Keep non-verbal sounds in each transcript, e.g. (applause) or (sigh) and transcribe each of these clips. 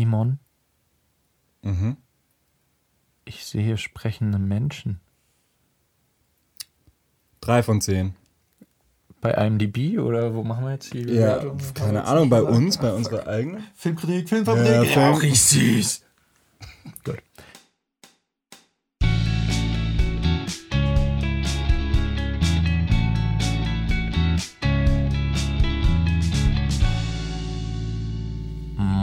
Simon, Mhm. ich sehe sprechende Menschen. Drei von zehn. Bei IMDb oder wo machen wir jetzt die Ja, Bewertung? keine Ahnung, bei uns, bei unserer eigenen. Filmkritik, Filmfabrik. Ja, Film- auch richtig süß. Gut.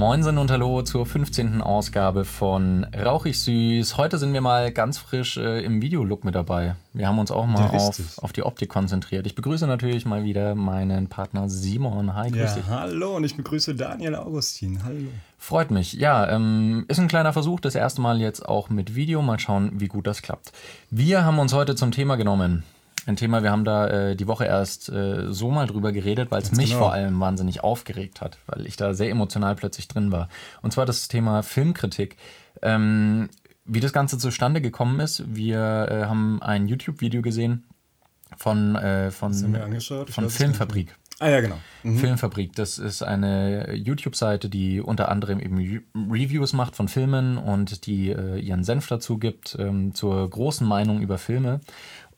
Moinsen und Hallo zur 15. Ausgabe von Rauchig Süß. Heute sind wir mal ganz frisch äh, im Videolook mit dabei. Wir haben uns auch mal auf, auf die Optik konzentriert. Ich begrüße natürlich mal wieder meinen Partner Simon. Hi, grüß Ja, dich. hallo und ich begrüße Daniel Augustin. Hallo. Freut mich. Ja, ähm, ist ein kleiner Versuch, das erste Mal jetzt auch mit Video. Mal schauen, wie gut das klappt. Wir haben uns heute zum Thema genommen. Ein Thema, wir haben da äh, die Woche erst äh, so mal drüber geredet, weil es mich genau. vor allem wahnsinnig aufgeregt hat, weil ich da sehr emotional plötzlich drin war. Und zwar das Thema Filmkritik. Ähm, wie das Ganze zustande gekommen ist, wir äh, haben ein YouTube-Video gesehen von, äh, von, von Filmfabrik. Ah ja, genau. Mhm. Filmfabrik, das ist eine YouTube-Seite, die unter anderem eben Re- Reviews macht von Filmen und die äh, ihren Senf dazu gibt ähm, zur großen Meinung über Filme.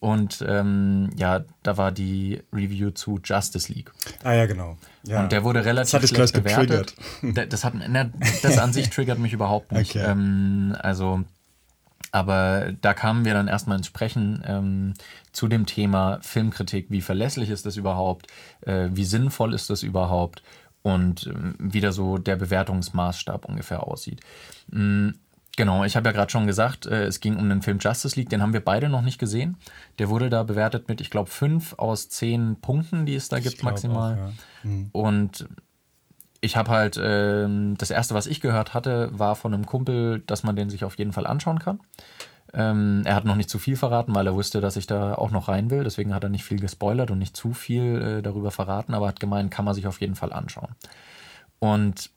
Und ähm, ja, da war die Review zu Justice League. Ah ja, genau. Ja. Und der wurde relativ hat dich schlecht bewertet. Da- Das, hat, na, das an sich triggert mich überhaupt nicht. Okay. Ähm, also, aber da kamen wir dann erstmal ins Sprechen ähm, zu dem Thema Filmkritik. Wie verlässlich ist das überhaupt? Äh, wie sinnvoll ist das überhaupt? Und ähm, wie da so der Bewertungsmaßstab ungefähr aussieht. Mm, Genau, ich habe ja gerade schon gesagt, äh, es ging um den Film Justice League, den haben wir beide noch nicht gesehen. Der wurde da bewertet mit, ich glaube, fünf aus zehn Punkten, die es da gibt glaub maximal. auch, ja. Mhm. Und ich habe halt, ähm, das erste, was ich gehört hatte, war von einem Kumpel, dass man den sich auf jeden Fall anschauen kann. Ähm, er hat noch nicht zu viel verraten, weil er wusste, dass ich da auch noch rein will. Deswegen hat er nicht viel gespoilert und nicht zu viel äh, darüber verraten, aber hat gemeint, kann man sich auf jeden Fall anschauen. Und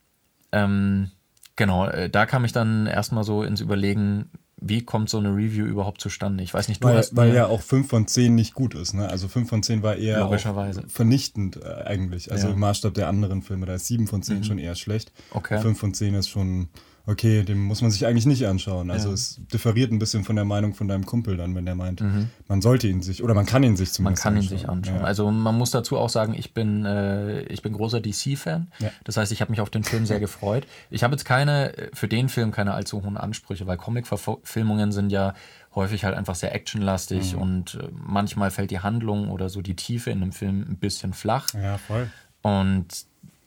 ähm, genau, äh, da kam ich dann erstmal so ins Überlegen, wie kommt so eine Review überhaupt zustande? Ich weiß nicht, du Weil, hast weil ja auch 5 von 10 nicht gut ist. Ne? Also 5 von 10 war eher vernichtend äh, eigentlich. Also Ja. Mhm. im Maßstab der anderen Filme. Da ist 7 von 10 schon eher schlecht. Okay. 5 von 10 ist schon, okay, den muss man sich eigentlich nicht anschauen. Also Ja. es differiert ein bisschen von der Meinung von deinem Kumpel dann, wenn der meint, man sollte ihn sich, oder man kann ihn sich Mhm. Man zumindest kann ihn sich anschauen. Ja. Also man muss dazu auch sagen, ich bin, äh, ich bin großer DC-Fan. Ja. Das heißt, ich habe mich auf den Film sehr gefreut. Ich habe jetzt keine, für den Film keine allzu hohen Ansprüche, weil Comic-Verfilmungen sind ja häufig halt einfach sehr actionlastig Mhm. und äh, manchmal fällt die Handlung oder so die Tiefe in einem Film ein bisschen flach. ja, voll. Und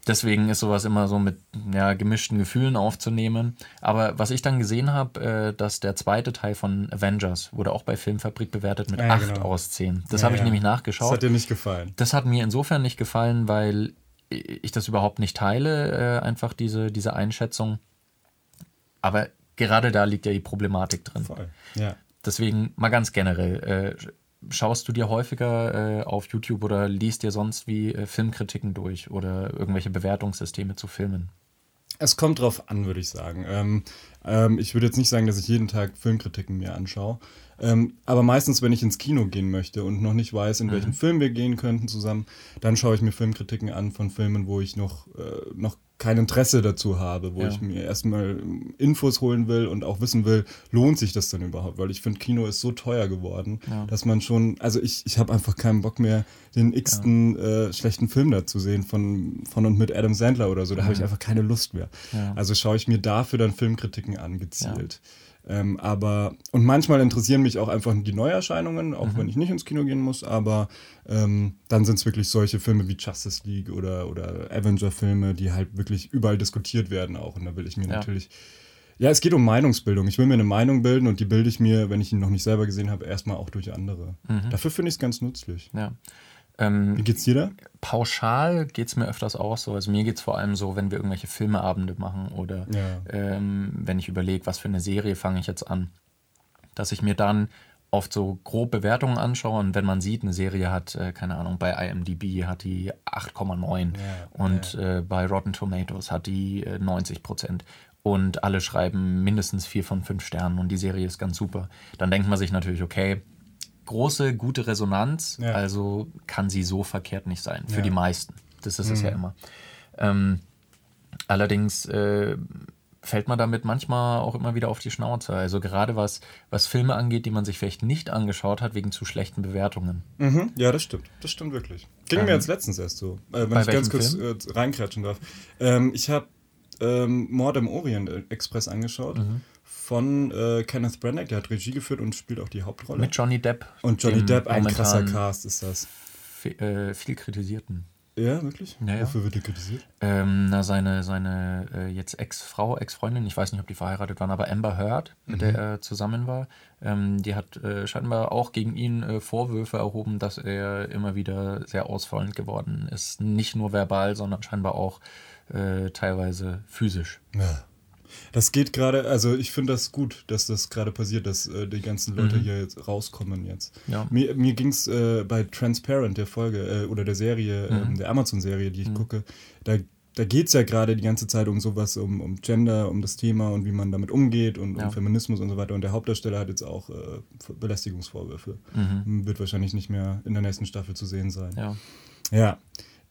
deswegen ist sowas immer so mit ja, gemischten Gefühlen aufzunehmen. Aber was ich dann gesehen habe, äh, dass der zweite Teil von Avengers wurde auch bei Filmfabrik bewertet mit Ja, 8 genau. aus 10. Das Ja, habe ich ja. nämlich Das nachgeschaut. hat dir nicht gefallen. Das hat mir insofern nicht gefallen, weil ich das überhaupt nicht teile, äh, einfach diese, diese Einschätzung. Aber gerade da liegt ja die Problematik drin. Voll. Ja. Deswegen mal ganz generell, äh, schaust du dir häufiger äh, auf YouTube oder liest dir sonst wie äh, Filmkritiken durch oder irgendwelche Bewertungssysteme zu Filmen? Es kommt drauf an, würde ich sagen. Ähm, ähm, ich würde jetzt nicht sagen, dass ich jeden Tag Filmkritiken mir anschaue. Ähm, aber meistens, wenn ich ins Kino gehen möchte und noch nicht weiß, in Mhm. welchen Film wir gehen könnten zusammen, dann schaue ich mir Filmkritiken an von Filmen, wo ich noch, äh, noch kein Interesse dazu habe, wo Ja. ich mir erstmal Infos holen will und auch wissen will, lohnt sich das denn überhaupt? Weil ich finde, Kino ist so teuer geworden, Ja. dass man schon, also ich, ich habe einfach keinen Bock mehr, den x-ten äh, schlechten Film da zu sehen von, von und mit Adam Sandler oder so. Da habe ich einfach keine Lust mehr. Ja. Also schaue ich mir dafür dann Filmkritiken an, gezielt. Ähm, aber, und manchmal interessieren mich auch einfach die Neuerscheinungen, auch Mhm. wenn ich nicht ins Kino gehen muss, aber ähm, dann sind es wirklich solche Filme wie Justice League oder, oder Avenger-Filme, die halt wirklich überall diskutiert werden auch. Und da will ich mir Ja. natürlich. Ja, es geht um Meinungsbildung. Ich will mir eine Meinung bilden und die bilde ich mir, wenn ich ihn noch nicht selber gesehen habe, erstmal auch durch andere. Mhm. Dafür finde ich es ganz nützlich. Ja. Ähm, Wie geht's dir da? pauschal geht es mir öfters auch so. Also mir geht es vor allem so, wenn wir irgendwelche Filmeabende machen oder Ja. ähm, wenn ich überlege, was für eine Serie fange ich jetzt an, dass ich mir dann oft so grob Bewertungen anschaue und wenn man sieht, eine Serie hat, äh, keine Ahnung, bei IMDb hat die 8,9 Ja, und Äh, bei Rotten Tomatoes hat die äh, 90 Prozent und alle schreiben mindestens vier von fünf Sternen und die Serie ist ganz super, dann denkt man sich natürlich, okay, große, gute Resonanz, Ja. also kann sie so verkehrt nicht sein, für Ja. Mhm. die meisten. Das ist es ja immer. Ähm, allerdings äh, fällt man damit manchmal auch immer wieder auf die Schnauze. Also gerade was, was Filme angeht, die man sich vielleicht nicht angeschaut hat, wegen zu schlechten Bewertungen. Mhm. Ja, das stimmt. Das stimmt wirklich. Ging ähm, mir jetzt letztens erst so. Äh, wenn ich ganz kurz äh, reinkratschen darf. Ähm, ich habe ähm, Mord im Orient Express angeschaut. Mhm. Von äh, Kenneth Branagh, der hat Regie geführt und spielt auch die Hauptrolle. Mit Johnny Depp. Und Johnny Depp, ein krasser Cast ist das. Äh, viel kritisierten. Ja, wirklich? Ja, ja. Wofür wird er kritisiert? Ähm, na, seine, seine äh, jetzt Ex-Frau, Ex-Freundin, ich weiß nicht, ob die verheiratet waren, aber Amber Heard, mit mhm. der er zusammen war, ähm, die hat äh, scheinbar auch gegen ihn äh, Vorwürfe erhoben, dass er immer wieder sehr ausfallend geworden ist. Nicht nur verbal, sondern scheinbar auch äh, teilweise physisch. Ja. Das geht gerade, also ich finde das gut, dass das gerade passiert, dass äh, die ganzen Leute mhm. hier jetzt rauskommen jetzt. Ja. Mir, mir ging es äh, bei Transparent, der Folge äh, oder der Serie, mhm. Ähm, der Amazon-Serie, die ich mhm. gucke, da, da geht es ja gerade die ganze Zeit um sowas, um, um Gender, um das Thema und wie man damit umgeht und ja. um Feminismus und so weiter. Und der Hauptdarsteller hat jetzt auch äh, Belästigungsvorwürfe. Mhm. Wird wahrscheinlich nicht mehr in der nächsten Staffel zu sehen sein. Ja. Ja.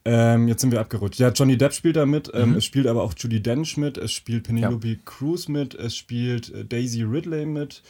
Ähm, jetzt sind wir abgerutscht. Ja, Johnny Depp spielt da mit. Ähm, mhm. Es spielt aber auch Judy Dench mit. Es spielt Penelope ja. Cruz mit. Es spielt äh, Daisy Ridley mit.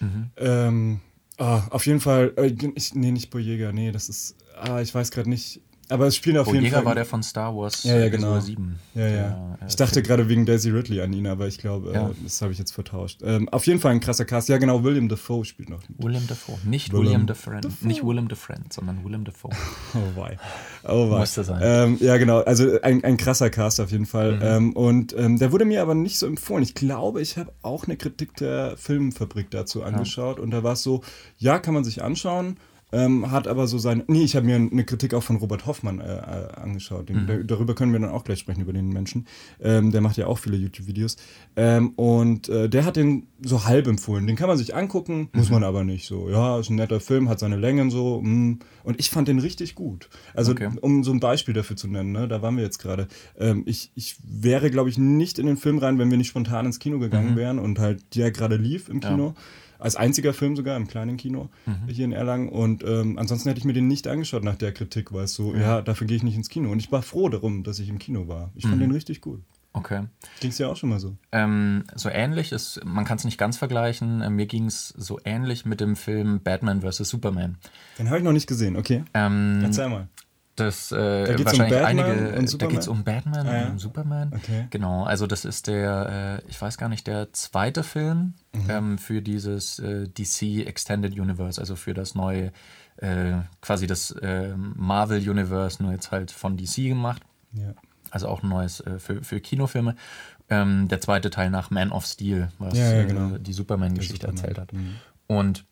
Mhm. Ähm, oh, auf jeden Fall. Äh, ich, nee, nicht Boyega. Nee, das ist. Ah, ich weiß gerade nicht. Aber es spielen auf jeden Fall. war der von Star Wars ja, ja, genau. 7. Ja, ja. ich dachte gerade wegen Daisy Ridley an ihn, aber ich glaube, ja. äh, das habe ich jetzt vertauscht. Ähm, auf jeden Fall ein krasser Cast. Ja, genau, William Dafoe spielt noch. William Dafoe. Nicht William, William Dafoe. Nicht William Dafoe, sondern William Dafoe. (laughs) oh wei. Oh wei. Musste sein. Ähm, ja, genau. Also ein, ein krasser Cast auf jeden Fall. Mhm. Ähm, und ähm, der wurde mir aber nicht so empfohlen. Ich glaube, ich habe auch eine Kritik der Filmfabrik dazu angeschaut. Und da war es so, ja, kann man sich anschauen. Ähm, hat aber so sein. Nee, ich habe mir eine Kritik auch von Robert Hoffmann äh, äh angeschaut. Den, mhm. darüber können wir dann auch gleich sprechen, über den Menschen. Ähm, der macht ja auch viele YouTube-Videos. Ähm, und äh, der hat den so halb empfohlen. Den kann man sich angucken, mhm. muss man aber nicht so. Ja, ist ein netter Film, hat seine Längen so. Mh. Mm. Und ich fand den richtig gut. Also, okay. um so ein Beispiel dafür zu nennen, ne, da waren wir jetzt gerade. Ähm, ich, ich wäre, glaube ich, nicht in den Film rein, wenn wir nicht spontan ins Kino gegangen mhm. wären und halt der gerade lief im Kino. Ja als einziger Film sogar im kleinen Kino mhm. hier in Erlangen. Und ähm, ansonsten hätte ich mir den nicht angeschaut nach der Kritik, weil es so, ja, ja dafür gehe ich nicht ins Kino. Und ich war froh darum, dass ich im Kino war. Ich fand mhm. den richtig gut. Okay. Ging es ja auch schon mal so? Ähm, so ähnlich ist, man kann es nicht ganz vergleichen. Äh, mir ging es so ähnlich mit dem Film Batman vs. Superman. Den habe ich noch nicht gesehen, okay. Ähm, Erzähl mal. Das äh, da wahrscheinlich um einige. Da geht es um Batman ah, ja. und um Superman. Okay. Genau, also das ist der, äh, ich weiß gar nicht, der zweite Film mhm. ähm, für dieses äh, DC Extended Universe, also für das neue, äh, quasi das äh, Marvel Universe, nur jetzt halt von DC gemacht. Ja. Also auch ein neues äh, für, für Kinofilme. Ähm, der zweite Teil nach Man of Steel, was ja, genau. die Superman-Geschichte Superman. erzählt hat. Mhm. Und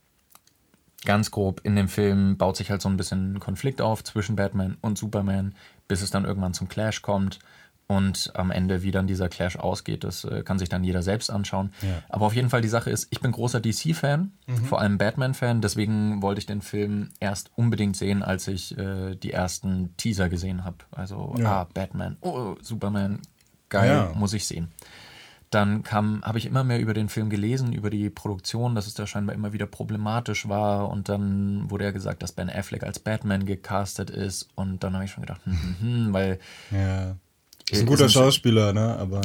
ganz grob in dem Film baut sich halt so ein bisschen ein Konflikt auf zwischen Batman und Superman, bis es dann irgendwann zum Clash kommt. Und am Ende, wie dann dieser Clash ausgeht, das äh, kann sich dann jeder selbst anschauen. Ja. Aber auf jeden Fall, die Sache ist, ich bin großer DC-Fan, mhm. vor allem Batman-Fan. Deswegen wollte ich den Film erst unbedingt sehen, als ich äh, die ersten Teaser gesehen habe. Also, ja. ah, Batman, oh, Superman, geil, ja. muss ich sehen. Dann habe ich immer mehr über den Film gelesen, über die Produktion, dass es da scheinbar immer wieder problematisch war. Und dann wurde ja gesagt, dass Ben Affleck als Batman gecastet ist. Und dann habe ich schon gedacht, hm, hm, hm, weil. Ja. Ist ein guter Schauspieler, ne? Aber.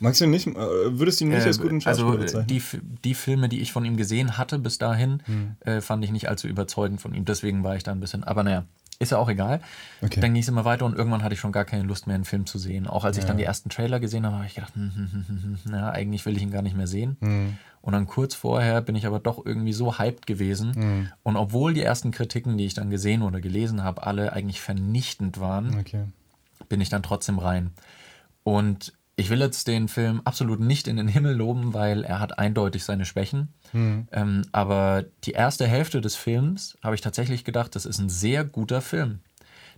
Magst du ihn nicht, äh, würdest du ihn nicht äh, als guten Schauspieler also, bezeichnen? Die, die Filme, die ich von ihm gesehen hatte bis dahin, hm. äh, fand ich nicht allzu überzeugend von ihm. Deswegen war ich da ein bisschen. Aber naja, ist ja auch egal. Okay. Dann ging es immer weiter und irgendwann hatte ich schon gar keine Lust mehr, einen Film zu sehen. Auch als ich dann die ersten Trailer gesehen habe, habe ich gedacht, hm, hm, hm, hm, hm ja, eigentlich will ich ihn gar nicht mehr sehen. Hm. Und dann kurz vorher bin ich aber doch irgendwie so hyped gewesen. Und obwohl die ersten Kritiken, die ich dann gesehen oder gelesen habe, alle eigentlich vernichtend waren, okay. bin ich dann trotzdem rein. Und ich will jetzt den Film absolut nicht in den Himmel loben, weil er hat eindeutig seine Schwächen. Mhm. Ähm, aber die erste Hälfte des Films habe ich tatsächlich gedacht, das ist ein sehr guter Film,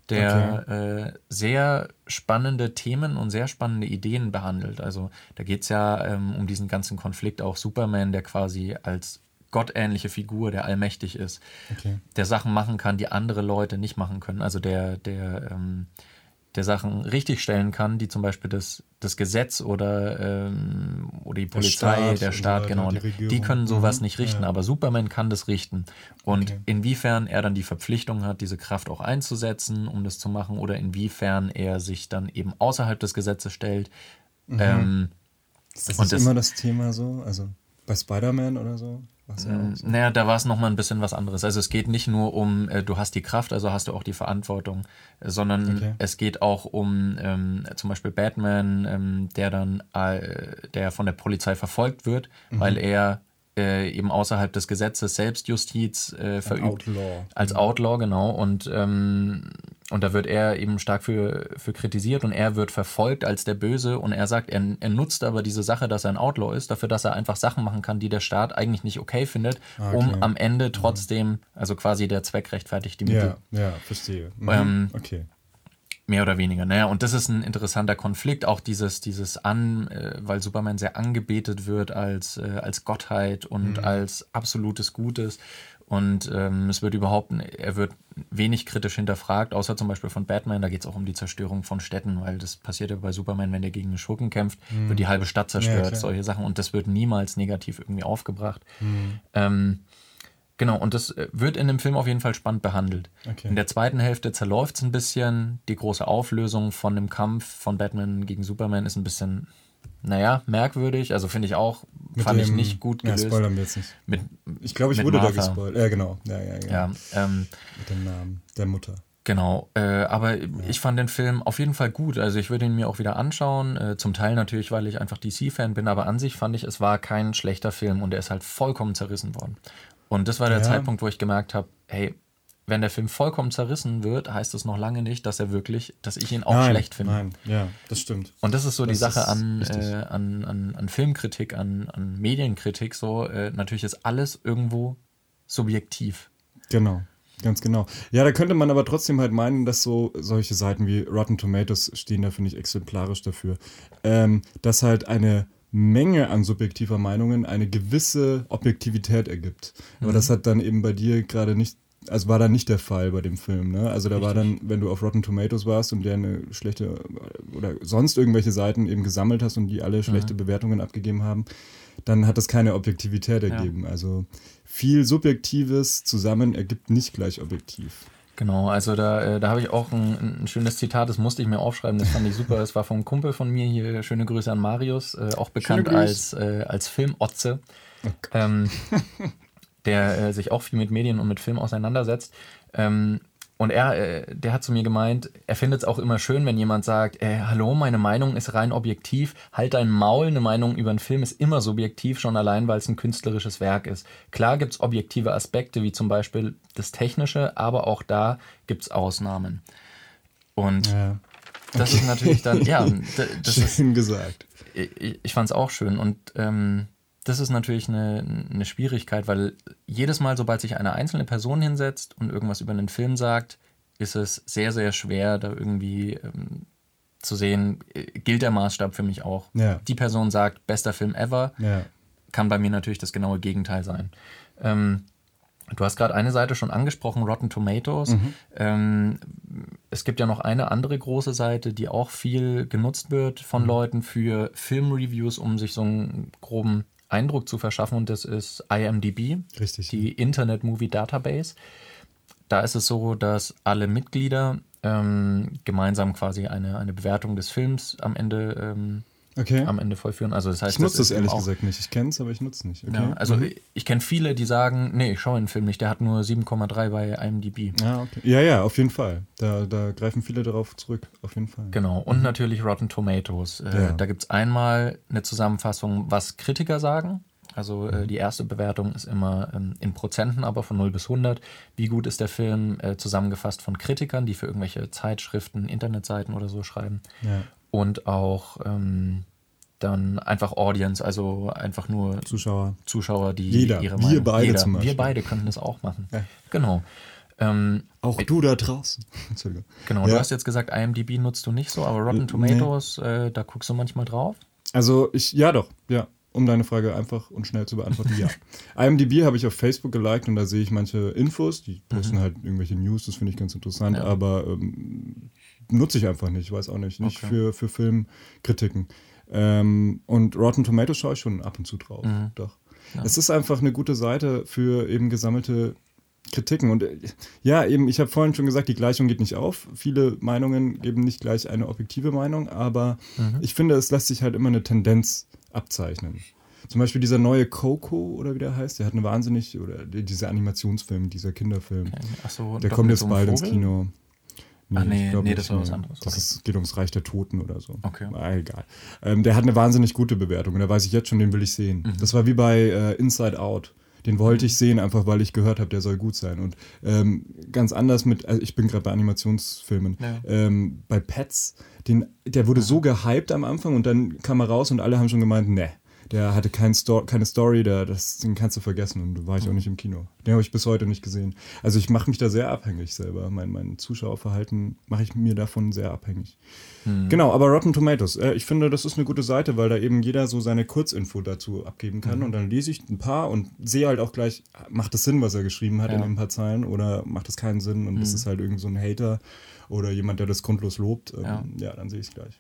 der okay. äh, sehr spannende Themen und sehr spannende Ideen behandelt. Also da geht es ja ähm, um diesen ganzen Konflikt auch Superman, der quasi als gottähnliche Figur, der allmächtig ist, okay. der Sachen machen kann, die andere Leute nicht machen können. Also der, der ähm, der Sachen richtigstellen kann, die zum Beispiel das, das Gesetz oder, ähm, oder die Polizei, der Staat, der Staat genau, die, die, können sowas mhm. nicht richten, ja. aber Superman kann das richten. Und okay. inwiefern er dann die Verpflichtung hat, diese Kraft auch einzusetzen, um das zu machen, oder inwiefern er sich dann eben außerhalb des Gesetzes stellt, mhm. ähm, Ist das nicht das, immer das Thema so? Also bei Spider-Man oder so? Ja so. Naja, da war es nochmal ein bisschen was anderes. Also es geht nicht nur um, äh, du hast die Kraft, also hast du auch die Verantwortung, äh, sondern okay. es geht auch um ähm, zum Beispiel Batman, ähm, der dann, äh, der von der Polizei verfolgt wird, mhm. weil er äh, eben außerhalb des Gesetzes Selbstjustiz verübt. Outlaw. Als mhm. Outlaw, genau. Und, ähm, und da wird er eben stark für, für kritisiert und er wird verfolgt als der Böse und er sagt, er, er nutzt aber diese Sache, dass er ein Outlaw ist, dafür, dass er einfach Sachen machen kann, die der Staat eigentlich nicht okay findet, ah, okay. um am Ende trotzdem, also quasi der Zweck rechtfertigt die Mittel. Ja, ja verstehe. Mhm. Ähm, okay. Mehr oder weniger. Naja, und das ist ein interessanter Konflikt, auch dieses, dieses An, äh, weil Superman sehr angebetet wird als, äh, als Gottheit und mhm. als absolutes Gutes. Und ähm, es wird überhaupt, er wird wenig kritisch hinterfragt, außer zum Beispiel von Batman. Da geht es auch um die Zerstörung von Städten, weil das passiert ja bei Superman, wenn der gegen einen Schurken kämpft, mhm. wird die halbe Stadt zerstört, ja, solche Sachen. Und das wird niemals negativ irgendwie aufgebracht. Mhm. Ähm, Genau, und das äh, wird in dem Film auf jeden Fall spannend behandelt. Okay. In der zweiten Hälfte zerläuft es ein bisschen. Die große Auflösung von dem Kampf von Batman gegen Superman ist ein bisschen, naja, merkwürdig. Also finde ich auch, mit fand dem, ich nicht gut gelöst. Ja, spoilern wir jetzt nicht. Mit, ich glaube, ich wurde Martha. da gespoilert. Ja, genau. Ja, ja, ja. ja ähm, mit dem Namen der Mutter. Genau, äh, aber ja. ich fand den Film auf jeden Fall gut. Also ich würde ihn mir auch wieder anschauen. Äh, zum Teil natürlich, weil ich einfach DC-Fan bin, aber an sich fand ich, es war kein schlechter Film und er ist halt vollkommen zerrissen worden. Und das war der ja. Zeitpunkt, wo ich gemerkt habe, hey, wenn der Film vollkommen zerrissen wird, heißt das noch lange nicht, dass er wirklich, dass ich ihn auch nein, schlecht finde. Nein, ja, das stimmt. Und das ist so das die Sache an, äh, an, an, an Filmkritik, an, an Medienkritik. So, äh, natürlich ist alles irgendwo subjektiv. Genau. Ganz genau. Ja, da könnte man aber trotzdem halt meinen, dass so solche Seiten wie Rotten Tomatoes stehen da, finde ich, exemplarisch dafür, ähm, dass halt eine Menge an subjektiver Meinungen eine gewisse Objektivität ergibt. Aber mhm. das hat dann eben bei dir gerade nicht, also war da nicht der Fall bei dem Film. Ne? Also da Richtig. war dann, wenn du auf Rotten Tomatoes warst und der eine schlechte oder sonst irgendwelche Seiten eben gesammelt hast und die alle schlechte mhm. Bewertungen abgegeben haben, dann hat das keine Objektivität ergeben. Ja. Also viel Subjektives zusammen ergibt nicht gleich objektiv. Genau, also da, äh, da habe ich auch ein, ein, schönes Zitat, das musste ich mir aufschreiben, das fand ich super. Es war vom Kumpel von mir hier, schöne Grüße an Marius, äh, auch bekannt als, äh, als Filmotze, oh ähm, (laughs) der äh, sich auch viel mit Medien und mit Film auseinandersetzt. Ähm, und er, äh, der hat zu mir gemeint, er findet es auch immer schön, wenn jemand sagt, äh, hallo, meine Meinung ist rein objektiv, halt dein Maul, eine Meinung über einen Film ist immer subjektiv, schon allein, weil es ein künstlerisches Werk ist. Klar gibt es objektive Aspekte, wie zum Beispiel das Technische, aber auch da gibt es Ausnahmen. Und ja. das ist natürlich dann, ja, das schön ist, gesagt. Ich, ich fand es auch schön und ähm, das ist natürlich eine, eine Schwierigkeit, weil jedes Mal, sobald sich eine einzelne Person hinsetzt und irgendwas über einen Film sagt, ist es sehr, sehr schwer, da irgendwie ähm, zu sehen, äh, gilt der Maßstab für mich auch. Ja. Die Person sagt, bester Film ever, ja. kann bei mir natürlich das genaue Gegenteil sein. Ähm, du hast gerade eine Seite schon angesprochen, Rotten Tomatoes. Mhm. Ähm, es gibt ja noch eine andere große Seite, die auch viel genutzt wird von mhm. Leuten für Filmreviews, um sich so einen groben Eindruck zu verschaffen und das ist IMDb, Richtig. die Internet Movie Database. Da ist es so, dass alle Mitglieder ähm, gemeinsam quasi eine, eine Bewertung des Films am Ende ähm, okay. am Ende vollführen. Also das heißt, ich nutze das, das ehrlich gesagt nicht. Ich kenne es, aber ich nutze es nicht. Okay. Ja, also mhm. ich kenne viele, die sagen, nee, ich schaue den Film nicht. Der hat nur 7,3 bei IMDb. Ja, okay. ja, ja, auf jeden Fall. Da, da greifen viele darauf zurück. Auf jeden Fall. Genau. Und mhm. natürlich Rotten Tomatoes. Äh, ja. Da gibt es einmal eine Zusammenfassung, was Kritiker sagen. Also äh, mhm. die erste Bewertung ist immer ähm, in Prozenten, aber von 0 bis 100. Wie gut ist der Film äh, zusammengefasst von Kritikern, die für irgendwelche Zeitschriften, Internetseiten oder so schreiben. Ja und auch ähm, dann einfach Audience, also einfach nur Zuschauer, Zuschauer, die Jeder. ihre Meinung, wir beide jeder, zum Beispiel. Wir beide könnten das auch machen. Ja. Genau. Ähm, auch du da draußen. (laughs) Entschuldigung. Genau, ja. du hast jetzt gesagt, IMDb nutzt du nicht so, aber Rotten Tomatoes, nee. äh, da guckst du manchmal drauf? Also ich, ja doch, ja. Um deine Frage einfach und schnell zu beantworten, ja. (laughs) IMDb habe ich auf Facebook geliked und da sehe ich manche Infos, die posten mhm. halt irgendwelche News, das finde ich ganz interessant, ja. aber ähm, nutze ich einfach nicht, weiß auch nicht. Nicht okay. für, für Filmkritiken. Ähm, und Rotten Tomatoes schaue ich schon ab und zu drauf. Mhm. Doch. Ja. Es ist einfach eine gute Seite für eben gesammelte Kritiken. Und äh, ja, eben, ich habe vorhin schon gesagt, die Gleichung geht nicht auf. Viele Meinungen geben nicht gleich eine objektive Meinung, aber mhm. ich finde, es lässt sich halt immer eine Tendenz abzeichnen. Zum Beispiel dieser neue Coco oder wie der heißt, der hat eine wahnsinnig, oder dieser Animationsfilm, dieser Kinderfilm. Okay. So, der kommt jetzt so bald Vogel? ins Kino. Nee, Ach nee, nee das war was anderes. Das ist, geht ums Reich der Toten oder so. Okay. Ah, egal. Ähm, der hat eine wahnsinnig gute Bewertung und da weiß ich jetzt schon, den will ich sehen. Mhm. Das war wie bei äh, Inside Out. Den wollte mhm. ich sehen, einfach weil ich gehört habe, der soll gut sein. Und ähm, ganz anders mit, also ich bin gerade bei Animationsfilmen, ja. ähm, bei Pets, den, der wurde so gehypt am Anfang und dann kam er raus und alle haben schon gemeint, ne, der hatte kein Sto keine Story, der, das, den kannst du vergessen und da war ich auch mhm. nicht im Kino. Den habe ich bis heute nicht gesehen. Also ich mache mich da sehr abhängig selber. Mein, mein Zuschauerverhalten mache ich mir davon sehr abhängig. Mhm. Genau, aber Rotten Tomatoes, äh, ich finde, das ist eine gute Seite, weil da eben jeder so seine Kurzinfo dazu abgeben kann mhm. und dann lese ich ein paar und sehe halt auch gleich, macht das Sinn, was er geschrieben hat ja. in ein paar Zeilen oder macht das keinen Sinn und mhm. ist es halt irgend so ein Hater oder jemand, der das grundlos lobt, ähm, ja. ja, dann sehe ich es gleich.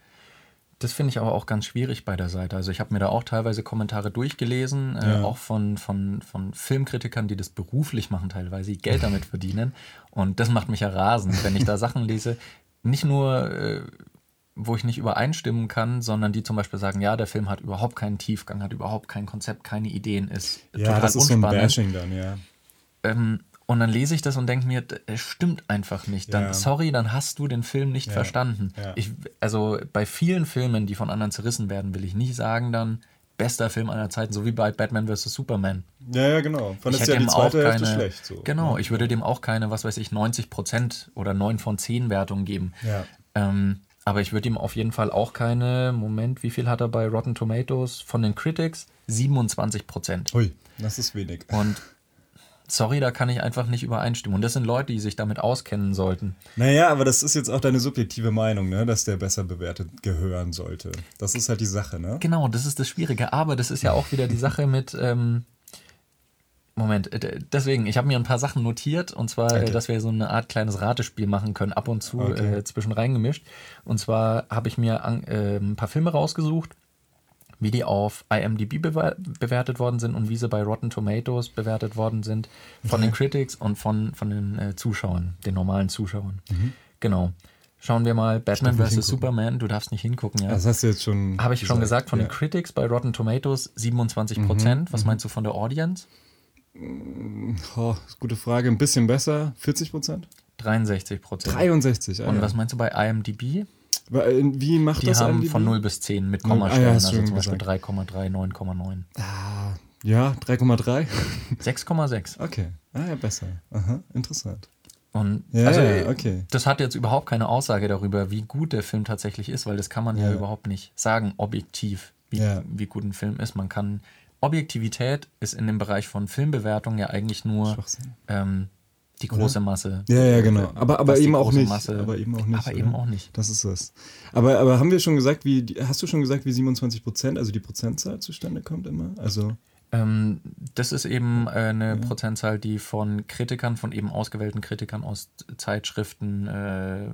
Das finde ich aber auch ganz schwierig bei der Seite. Also ich habe mir da auch teilweise Kommentare durchgelesen, äh, ja. äh, auch von, von, von Filmkritikern, die das beruflich machen, teilweise, die Geld damit verdienen. Und das macht mich ja rasend, wenn ich da Sachen lese. Nicht nur, äh, wo ich nicht übereinstimmen kann, sondern die zum Beispiel sagen, ja, der Film hat überhaupt keinen Tiefgang, hat überhaupt kein Konzept, keine Ideen, ist ja, total das ist unspannend. So ein Bashing dann, ja. Ähm, und dann lese ich das und denke mir, es stimmt einfach nicht. Dann, ja. sorry, dann hast du den Film nicht ja. verstanden. Ja. Ich, also bei vielen Filmen, die von anderen zerrissen werden, will ich nicht sagen dann, bester Film aller Zeiten, so wie bei Batman vs. Superman. Ja, ja, genau. Fand ich ja die zweite keine, Hälfte schlecht. So. Genau, ich würde dem auch keine, was weiß ich, 90% oder 9 von 10 Wertung geben. Ja. Ähm, aber ich würde ihm auf jeden Fall auch keine, Moment, wie viel hat er bei Rotten Tomatoes von den Critics? 27 Prozent. Ui, das ist wenig. Und sorry, da kann ich einfach nicht übereinstimmen. Und das sind Leute, die sich damit auskennen sollten. Naja, aber das ist jetzt auch deine subjektive Meinung, ne? dass der besser bewertet gehören sollte. Das ist halt die Sache, ne? Genau, das ist das Schwierige. Aber das ist ja auch wieder die Sache mit. Ähm, Moment, äh, deswegen, ich habe mir ein paar Sachen notiert und zwar, okay. dass wir so eine Art kleines Ratespiel machen können, ab und zu okay. äh, zwischen reingemischt. Und zwar habe ich mir an, äh, ein paar Filme rausgesucht wie die auf IMDb bewertet worden sind und wie sie bei Rotten Tomatoes bewertet worden sind von okay. den Critics und von, von den äh, Zuschauern, den normalen Zuschauern. Mhm. Genau. Schauen wir mal, Batman vs. Superman, du darfst nicht hingucken, ja. Das hast du jetzt schon. Habe ich gesagt, schon gesagt, von ja. den Critics bei Rotten Tomatoes 27 Prozent. Mhm. Was mhm. meinst du von der Audience? Oh, gute Frage. Ein bisschen besser. 40 Prozent? 63 Prozent. 63, ah, Und ja. was meinst du bei IMDb? Wie macht die das haben von 0 bis 10 mit Kommastellen, ah, ja, also zum Beispiel 3,3, 9,9. Ah, ja, 3,3? 6,6. (laughs) Okay, ah ja, besser. Aha, interessant. Und ja, also, ja, okay. das hat jetzt überhaupt keine Aussage darüber, wie gut der Film tatsächlich ist, weil das kann man ja, ja überhaupt nicht sagen, objektiv, wie, wie gut ein Film ist. Man kann, Objektivität ist in dem Bereich von Filmbewertung ja eigentlich nur ähm, die große Masse. Ja, ja, genau. Aber, aber eben auch nicht. Masse, aber eben auch nicht. Aber eben auch nicht. Das ist es. Aber, aber haben wir schon gesagt, wie, hast du schon gesagt, wie 27 Prozent, also die Prozentzahl zustande kommt immer? Also. Ähm, das ist eben äh, eine ja. Prozentzahl, die von Kritikern, von eben ausgewählten Kritikern aus Zeitschriften, äh,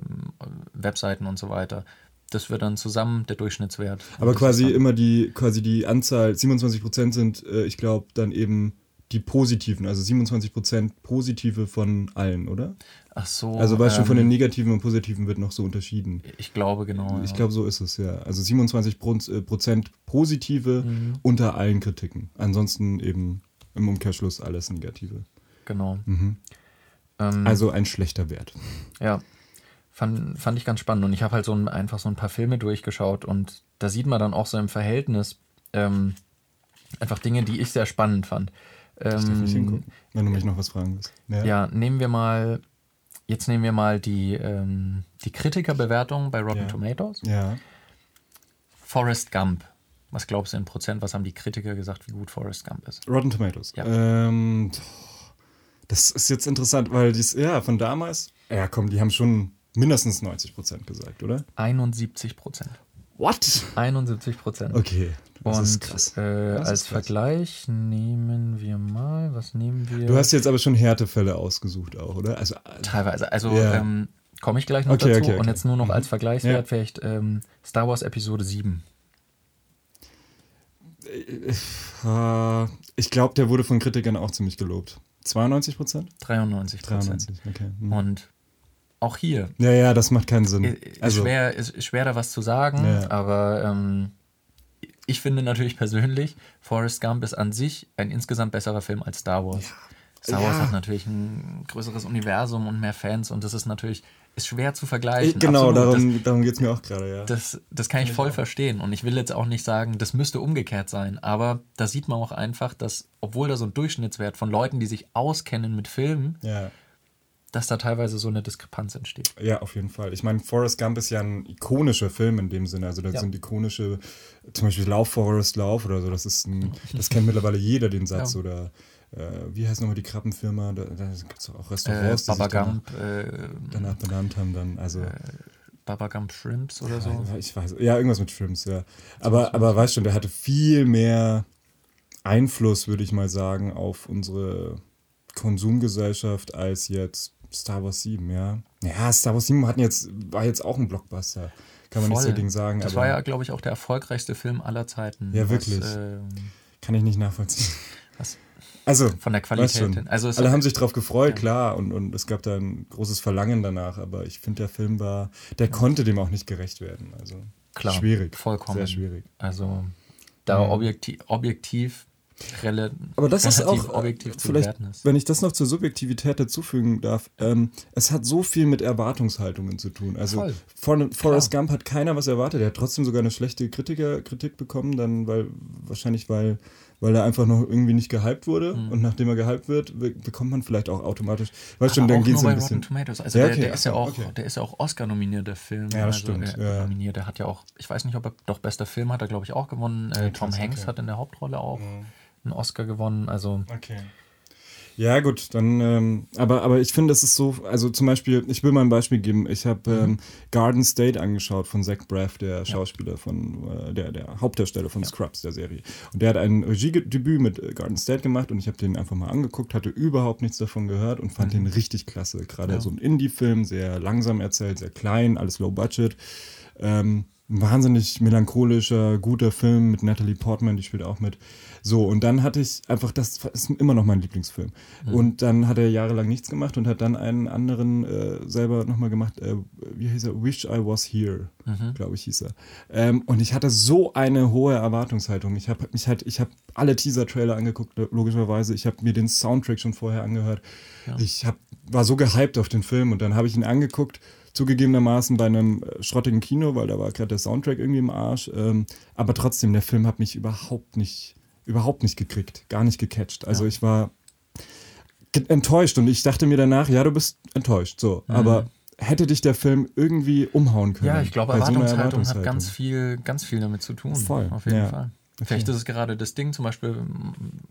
Webseiten und so weiter. Das wird dann zusammen der Durchschnittswert. Aber quasi immer die, quasi die Anzahl, 27 Prozent sind, äh, ich glaube, dann eben die positiven, also 27% positive von allen, oder? Ach so. Also weißt ähm, du, von den ähm, negativen und positiven wird noch so unterschieden. Ich glaube genau. Ich ja. glaube, so ist es, ja. Also 27% äh, positive mhm. unter allen Kritiken. Ansonsten eben im Umkehrschluss alles negative. Genau. Mhm. Ähm, also ein schlechter Wert. Ja. Fand, fand ich ganz spannend. Und ich habe halt so ein, einfach so ein paar Filme durchgeschaut und da sieht man dann auch so im Verhältnis ähm, einfach Dinge, die ich sehr spannend fand. Ähm, hingucken, wenn du mich noch was fragen willst. Ja, ja nehmen wir mal, jetzt nehmen wir mal die, ähm, die Kritikerbewertung bei Rotten ja. Tomatoes. Ja. Forrest Gump. Was glaubst du in Prozent? Was haben die Kritiker gesagt, wie gut Forrest Gump ist? Rotten Tomatoes. Ja. Ähm, das ist jetzt interessant, weil dies, ja, von damals, ja komm, die haben schon mindestens 90 Prozent gesagt, oder? 71 Prozent. What? 71 Prozent. Okay. Das und ist krass. Äh, das als ist krass. Vergleich nehmen wir mal, was nehmen wir? Du hast jetzt aber schon Härtefälle ausgesucht auch, oder? Also, Teilweise. Also ja. ähm, komme ich gleich noch okay, dazu. Okay, okay. Und jetzt nur noch mhm. als Vergleichswert ja. vielleicht ähm, Star Wars Episode 7. Äh, ich glaube, der wurde von Kritikern auch ziemlich gelobt. 92 Prozent? 93 Prozent. okay. Mhm. Und auch hier. Ja, ja, das macht keinen Sinn. Ist, also, schwer, ist schwer da was zu sagen, ja. aber ähm, ich finde natürlich persönlich, Forrest Gump ist an sich ein insgesamt besserer Film als Star Wars. Ja. Star Wars ja. hat natürlich ein größeres Universum und mehr Fans und das ist natürlich ist schwer zu vergleichen. Genau, Absolut. darum, darum geht es mir auch gerade, ja. Das, das kann ich voll ja. verstehen und ich will jetzt auch nicht sagen, das müsste umgekehrt sein, aber da sieht man auch einfach, dass, obwohl da so ein Durchschnittswert von Leuten, die sich auskennen mit Filmen, ja dass da teilweise so eine Diskrepanz entsteht. Ja, auf jeden Fall. Ich meine, Forrest Gump ist ja ein ikonischer Film in dem Sinne. Also da ja. sind ikonische, zum Beispiel Lauf, Forrest, Lauf oder so. Das ist ein, (laughs) das kennt mittlerweile jeder, den Satz. Ja. Oder äh, wie heißt nochmal die Krabbenfirma? Da, da gibt es auch Restaurants, äh, Baba die Gump, danach, äh, danach, benannt haben. Dann, also, äh, Baba Gump Shrimps oder so? Ich weiß, ja, irgendwas mit Shrimps, ja. Aber, aber weißt schon, der hatte viel mehr Einfluss, würde ich mal sagen, auf unsere Konsumgesellschaft als jetzt Star Wars 7, ja. Ja, Star Wars 7 hatten jetzt, war jetzt auch ein Blockbuster. Kann man Voll. nicht so Ding sagen. Das war ja, glaube ich, auch der erfolgreichste Film aller Zeiten. Ja, wirklich. Was, äh, Kann ich nicht nachvollziehen. Was? Also, von der Qualität hin. Also alle haben sich drauf gefreut, ja. klar, und, und es gab da ein großes Verlangen danach, aber ich finde, der Film war, der konnte dem auch nicht gerecht werden. Also, klar, schwierig. Vollkommen. Sehr schwierig. Also, da ja. objektiv, objektiv Rel Aber das ist auch objektiv zu vielleicht, ist. wenn ich das noch zur Subjektivität dazufügen darf, ähm, es hat so viel mit Erwartungshaltungen zu tun. Also von Forrest Gump hat keiner was erwartet. Er hat trotzdem sogar eine schlechte Kritikerkritik bekommen, dann weil wahrscheinlich weil weil er einfach noch irgendwie nicht gehypt wurde mhm. und nachdem er gehypt wird, bekommt man vielleicht auch automatisch. Weißt schon, dann geht es ein bisschen. Tomatoes. Also ja, okay, der, der, ist ja auch, okay. der ist ja auch Oscar nominiert, der Film. Ja, das also, stimmt. Der, ja. nominiert. Der hat ja auch, ich weiß nicht, ob er doch bester Film hat, er glaube ich auch gewonnen. Äh, Tom Hanks hat in der Hauptrolle auch. Mhm einen Oscar gewonnen. Also okay. Ja, gut, dann, ähm, aber, aber ich finde, es ist so, also zum Beispiel, ich will mal ein Beispiel geben. Ich habe mhm. ähm, Garden State angeschaut von Zach Braff, der Schauspieler ja. von, äh, der, der Hauptdarsteller von ja. Scrubs, der Serie. Und der hat ein Regiedebüt mit äh, Garden State gemacht und ich habe den einfach mal angeguckt, hatte überhaupt nichts davon gehört und fand mhm. den richtig klasse. Gerade ja. so ein Indie-Film, sehr langsam erzählt, sehr klein, alles low budget. Ähm, ein wahnsinnig melancholischer, guter Film mit Natalie Portman, die spielt auch mit. So, und dann hatte ich einfach, das ist immer noch mein Lieblingsfilm. Mhm. Und dann hat er jahrelang nichts gemacht und hat dann einen anderen äh, selber nochmal gemacht, äh, wie hieß er? Wish I Was Here, mhm. glaube ich, hieß er. Ähm, und ich hatte so eine hohe Erwartungshaltung. Ich habe mich halt, ich habe alle Teaser-Trailer angeguckt, logischerweise. Ich habe mir den Soundtrack schon vorher angehört. Ja. Ich hab, war so gehypt auf den Film und dann habe ich ihn angeguckt zugegebenermaßen bei einem äh, schrottigen Kino, weil da war gerade der Soundtrack irgendwie im Arsch. Ähm, aber trotzdem, der Film hat mich überhaupt nicht überhaupt nicht gekriegt, gar nicht gecatcht. Also ja. ich war enttäuscht und ich dachte mir danach, ja, du bist enttäuscht, so. Mhm. Aber hätte dich der Film irgendwie umhauen können? Ja, ich glaube, Erwartungshaltung, so hat ganz viel, ganz viel damit zu tun. Voll. Auf jeden ja. Fall. Vielleicht ist es gerade das Ding, zum Beispiel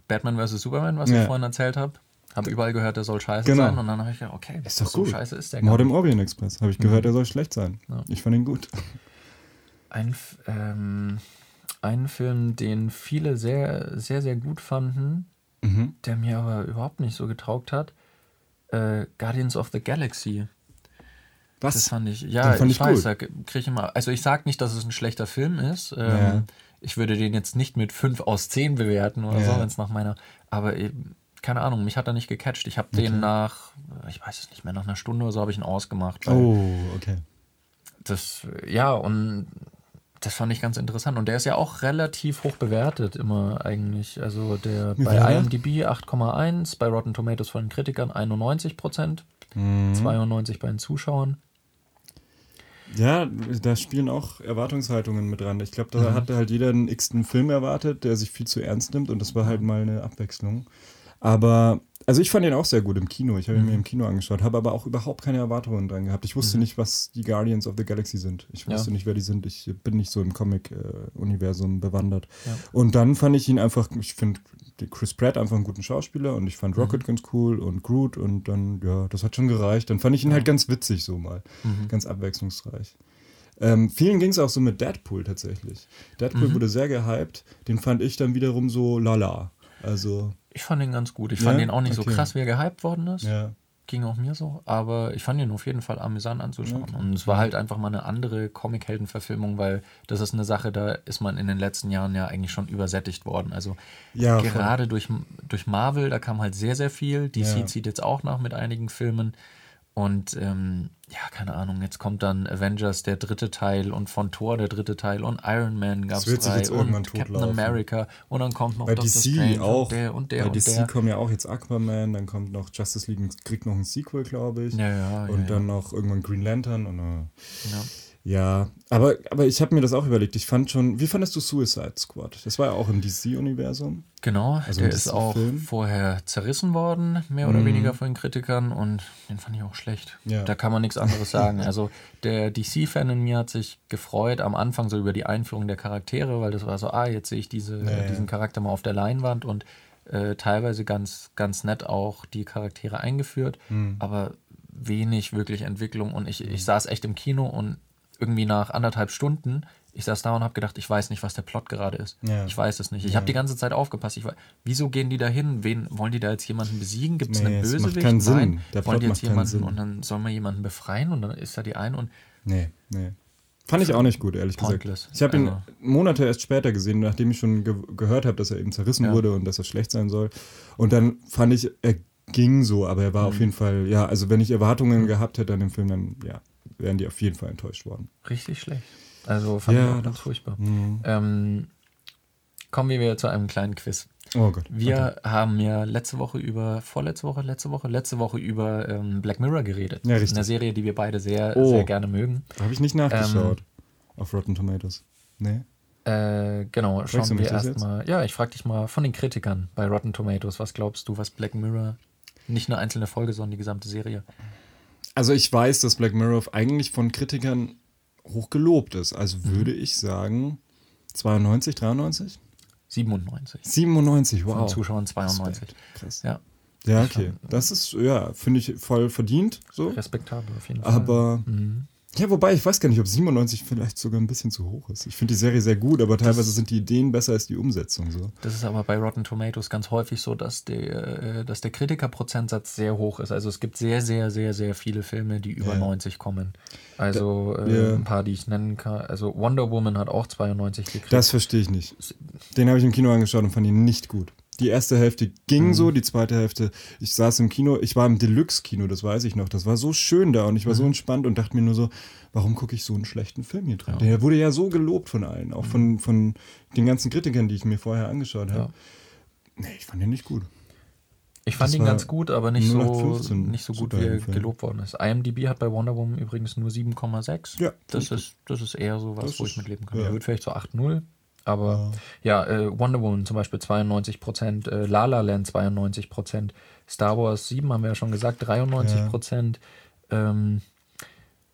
Batman vs. Superman, was ja. ich vorhin erzählt habe. Habe überall gehört, der soll scheiße genau. sein. Und dann habe ich gedacht, okay, ist doch so gut. scheiße ist der Mord im Orient Express. Habe ich gehört, mhm. der soll schlecht sein. Ja. Ich fand ihn gut. Ein, ähm, einen Film, den viele sehr, sehr, sehr gut fanden, mhm. der mir aber überhaupt nicht so getaugt hat. Äh, Guardians of the Galaxy. Was? Das fand ich, ja, fand ich, ich weiß, da kriege ich immer, also ich sage nicht, dass es ein schlechter Film ist. Ähm, ja. Ich würde den jetzt nicht mit 5 aus 10 bewerten oder ja. so, wenn es nach meiner, aber eben, keine Ahnung, mich hat er nicht gecatcht. Ich habe okay. den nach, ich weiß es nicht mehr, nach einer Stunde oder so habe ich ihn ausgemacht. Oh, okay. Das, ja, und das fand ich ganz interessant. Und der ist ja auch relativ hoch bewertet immer eigentlich. Also der Wie bei IMDb 8,1, bei Rotten Tomatoes von den Kritikern 91 Prozent, mhm. 92 bei den Zuschauern. Ja, da spielen auch Erwartungshaltungen mit dran. Ich glaube, da mhm. hatte halt jeder einen x-ten Film erwartet, der sich viel zu ernst nimmt und das war halt mal eine Abwechslung. Aber also ich fand ihn auch sehr gut im Kino. Ich habe ihn mhm. mir im Kino angeschaut, habe aber auch überhaupt keine Erwartungen dran gehabt. Ich wusste mhm. nicht, was die Guardians of the Galaxy sind. Ich wusste ja. nicht, wer die sind. Ich bin nicht so im Comic-Universum bewandert. Ja. Und dann fand ich ihn einfach, ich finde Chris Pratt einfach einen guten Schauspieler und ich fand Rocket mhm. ganz cool und Groot und dann, ja, das hat schon gereicht. Dann fand ich ihn halt ganz witzig so mal. Mhm. Ganz abwechslungsreich. Ähm, vielen ging es auch so mit Deadpool tatsächlich. Deadpool mhm. wurde sehr gehypt. Den fand ich dann wiederum so lala. Also ich fand ihn ganz gut. Ich fand ja? ihn auch nicht okay. so krass, wie er gehypt worden ist. Ja. Ging auch mir so. Aber ich fand ihn auf jeden Fall amüsant anzuschauen. Okay. Und es war halt einfach mal eine andere Comic-Helden-Verfilmung, weil das ist eine Sache, da ist man in den letzten Jahren ja eigentlich schon übersättigt worden. Also ja, gerade durch, durch Marvel, da kam halt sehr, sehr viel. DC zieht jetzt auch nach mit einigen Filmen. Und ähm, ja, keine Ahnung, jetzt kommt dann Avengers der dritte Teil und von Thor der dritte Teil und Iron Man gab es drei und Captain America und dann kommt noch Bei Doctor DC Strange auch. und der und der Bei und DC der. kommen ja auch jetzt Aquaman, dann kommt noch Justice League, kriegt noch ein Sequel, glaube ich. Ja, ja, und ja, dann ja. noch irgendwann Green Lantern und äh, Ja. Ja, aber, aber ich habe mir das auch überlegt. Ich fand schon, wie fandest du Suicide Squad? Das war ja auch im DC-Universum. Genau, Also der ist auch Film. vorher zerrissen worden, mehr oder Mhm. weniger von den Kritikern und den fand ich auch schlecht. Ja. Da kann man nichts anderes sagen. (laughs) Also der DC-Fan in mir hat sich gefreut am Anfang so über die Einführung der Charaktere, weil das war so, ah, jetzt sehe ich diese, Ja, ja. diesen Charakter mal auf der Leinwand und äh, teilweise ganz, ganz nett auch die Charaktere eingeführt, Mhm. aber wenig wirklich Entwicklung und ich, ich saß echt im Kino und irgendwie nach anderthalb Stunden, ich saß da und habe gedacht, ich weiß nicht, was der Plot gerade ist. Ja. Ich weiß es nicht. Ich habe die ganze Zeit aufgepasst. Ich, wei- wieso gehen die da hin? Wen wollen die da jetzt jemanden besiegen? Gibt es Nee, einen es macht Bösewicht? keinen Sinn. Nein. Der wollen Plot die jetzt jemanden Sinn. und dann soll man jemanden befreien und dann ist da die eine und Nee, nee. Fand ich auch nicht gut, ehrlich Pointless. gesagt. Ich habe ihn Also- Monate erst später gesehen, nachdem ich schon ge gehört habe, dass er eben zerrissen Ja. wurde und dass er schlecht sein soll. Und dann fand ich, er ging so, aber er war Mhm. auf jeden Fall, ja, also wenn ich Erwartungen gehabt hätte an den Film, dann ja, wären die auf jeden Fall enttäuscht worden. richtig schlecht. Also fand Ja, ich auch ganz doch. Mhm. furchtbar. Ähm, kommen wir wieder zu einem kleinen Quiz. Oh Gott. Wir haben ja letzte Woche über, vorletzte Woche, letzte Woche, letzte Woche über ähm, Black Mirror geredet. Ja, richtig. Eine Serie, die wir beide sehr, Oh. sehr gerne mögen. Habe ich nicht nachgeschaut. Ähm, auf Rotten Tomatoes. Nee. Äh, genau, Fragst schauen wir erstmal. Ja, ich frage dich mal von den Kritikern bei Rotten Tomatoes, was glaubst du, was Black Mirror, nicht nur einzelne Folge, sondern die gesamte Serie? Also ich weiß, dass Black Mirror eigentlich von Kritikern hoch gelobt ist. Also Mhm. würde ich sagen 92, 93? 97. 97, wow. Von Zuschauern 92. Respekt. Krass. Ja, Ja, okay. Das ist, ja, finde ich voll verdient. So. respektabel auf jeden Fall. Aber, Mhm. Ja, wobei, ich weiß gar nicht, ob 97 vielleicht sogar ein bisschen zu hoch ist. Ich finde die Serie sehr gut, aber teilweise sind die Ideen besser als die Umsetzung. So. Das ist aber bei Rotten Tomatoes ganz häufig so, dass der, äh, dass der Kritikerprozentsatz sehr hoch ist. Also es gibt sehr, sehr, sehr, sehr viele Filme, die über Ja. 90 kommen. Also Da- äh, ja. ein paar, die ich nennen kann. Also Wonder Woman hat auch 92 gekriegt. Das verstehe ich nicht. Den habe ich im Kino angeschaut und fand ihn nicht gut. Die erste Hälfte ging Mhm. so, die zweite Hälfte, ich saß im Kino, ich war im Deluxe-Kino, das weiß ich noch. Das war so schön da und ich war Mhm. so entspannt und dachte mir nur so, warum gucke ich so einen schlechten Film hier drin? Der wurde ja so gelobt von allen, auch von, von den ganzen Kritikern, die ich mir vorher angeschaut habe. Mhm. Ja. Nee, ich fand den nicht gut. Ich fand Das ihn ganz gut, aber nicht so, 0815 nicht so gut, wie er gelobt worden ist. IMDb hat bei Wonder Woman übrigens nur 7,6. Ja, das ist, das ist eher so was, Das wo ich mitleben kann. ja. Er wird vielleicht so 8,0. Aber ja, äh, Wonder Woman zum Beispiel 92 Prozent, äh, La La Land 92 Prozent, Star Wars 7 haben wir ja schon gesagt, 93 Prozent. Ähm,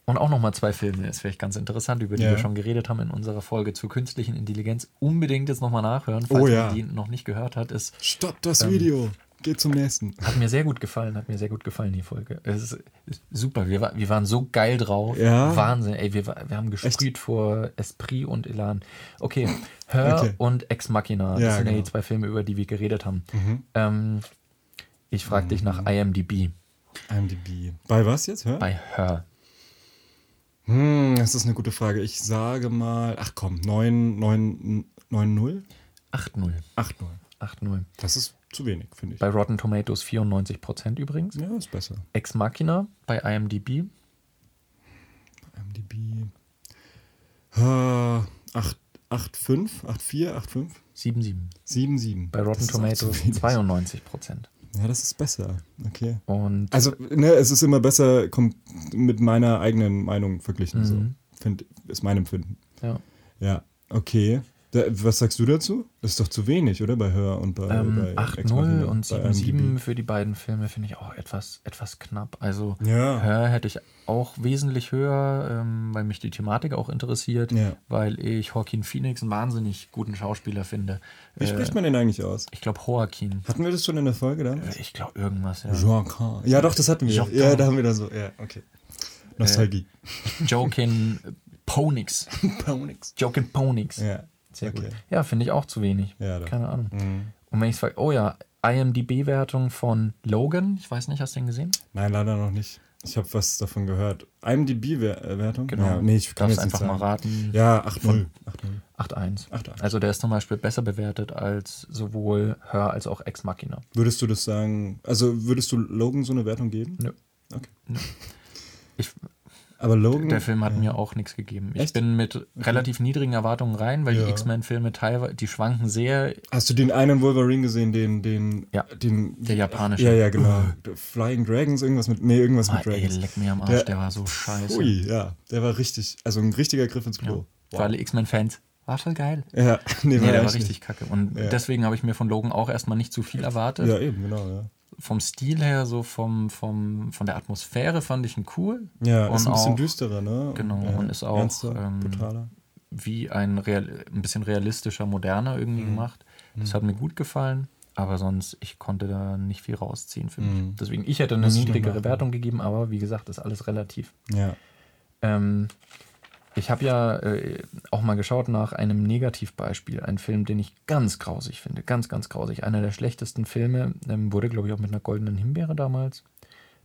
und auch nochmal zwei Filme, ist vielleicht ganz interessant, über die Ja. wir schon geredet haben in unserer Folge zur künstlichen Intelligenz. Unbedingt jetzt nochmal nachhören, falls Oh ja. man die noch nicht gehört hat. Ist Stopp das Ähm, Video, geht zum nächsten. hat mir sehr gut gefallen, hat mir sehr gut gefallen, die Folge. Es ist, ist super, wir, war, wir waren so geil drauf. Ja. Wahnsinn, ey, wir, wir haben gesprüht vor Esprit und Elan. Okay, Her Okay. und Ex Machina, das Ja, sind ja genau. die zwei Filme, über die wir geredet haben. Ähm, ich frage dich nach IMDb IMDb. Bei was jetzt? Hör? bei Her. Hm, das ist eine gute Frage. Ich sage mal, ach komm, 9, 9, 9, 0? 8-0. 8, 0. 8-0. Das ist zu wenig, finde ich. Bei Rotten Tomatoes 94% übrigens. Ja, ist besser. Ex Machina bei IMDb IMDb. Äh, 8, 8, 5, 8, 4, 8, 5, 7-7. 7, 7. Bei Rotten Tomatoes zu wenig. 92%. Ja, das ist besser. Okay. Und Also, ne, es ist immer besser mit meiner eigenen Meinung verglichen. So. Mhm. Find, ist mein Empfinden. ja. Ja, okay. Da, was sagst du dazu? Das ist doch zu wenig, oder? Bei Hör und bei, Ähm, bei 8-0 und bei 7-7 IMDb. für die beiden Filme finde ich auch etwas, etwas knapp. Also Ja. Her hätte ich auch wesentlich höher, ähm, weil mich die Thematik auch interessiert, Ja. weil ich Joaquin Phoenix einen wahnsinnig guten Schauspieler finde. Wie Äh, spricht man den eigentlich aus? ich glaube Joaquin. Hatten wir das schon in der Folge damals? Ich glaube irgendwas, ja. Joaquin. Ja, doch, das hatten wir. Joaquin. Ja, da haben wir dann so. Ja, okay. Nostalgie. Joaquin Ponix. (laughs) Ponix. Joaquin Ponix. Ja. Sehr okay. gut. Ja, finde ich auch zu wenig. Ja. Keine Ahnung. Mhm. Und wenn ich frage, oh ja, IMDB-Wertung von Logan, ich weiß nicht, hast du den gesehen? Nein, leider noch nicht. Ich habe was davon gehört. IMDb-Wertung? Genau. Ja, nee, ich kann nicht einfach mal sagen. raten. Ja, 8-0. 8-0. 8-1. 8-1. Also der ist zum Beispiel besser bewertet als sowohl Her als auch Ex Machina. Würdest du das sagen, also würdest du Logan so eine Wertung geben? Nö. Okay. Ich, Aber Logan. der Film hat ja. mir auch nichts gegeben. Ich Echt? bin mit relativ niedrigen Erwartungen rein, weil Ja. die X-Men-Filme teilweise, die schwanken sehr. Hast du den einen Wolverine gesehen, den, den, Ja. den, Der japanische. Ja, ja, genau. Flying Dragons, irgendwas mit, nee, irgendwas Ah, mit ey, Dragons. leck mir am Arsch, Der- der, war so scheiße. Ui, ja, der war richtig, also ein richtiger Griff ins Klo. Für alle X-Men-Fans. War schon geil. Ja, (laughs) nee, Nee, der war richtig kacke. Und deswegen habe ich mir von Logan auch erstmal nicht zu viel erwartet. nicht. Ja, eben, genau, ja. Vom Stil her, so vom, vom, von der Atmosphäre fand ich ihn cool. Ja, und ist ein bisschen auch düsterer, ne? Genau, ja, und ist auch, ernster, ähm, brutaler. wie ein, real, ein bisschen realistischer, moderner irgendwie Mhm. gemacht. Das hat mir gut gefallen. Aber sonst, ich konnte da nicht viel rausziehen für mich. Mhm. Deswegen, ich hätte eine niedrigere. Wertung gegeben, aber wie gesagt, ist alles relativ. Ja. Ähm, ich habe ja äh, auch mal geschaut nach einem Negativbeispiel. Ein Film, den ich ganz grausig finde. Ganz, ganz grausig. Einer der schlechtesten Filme. Ähm, wurde, glaube ich, auch mit einer goldenen Himbeere damals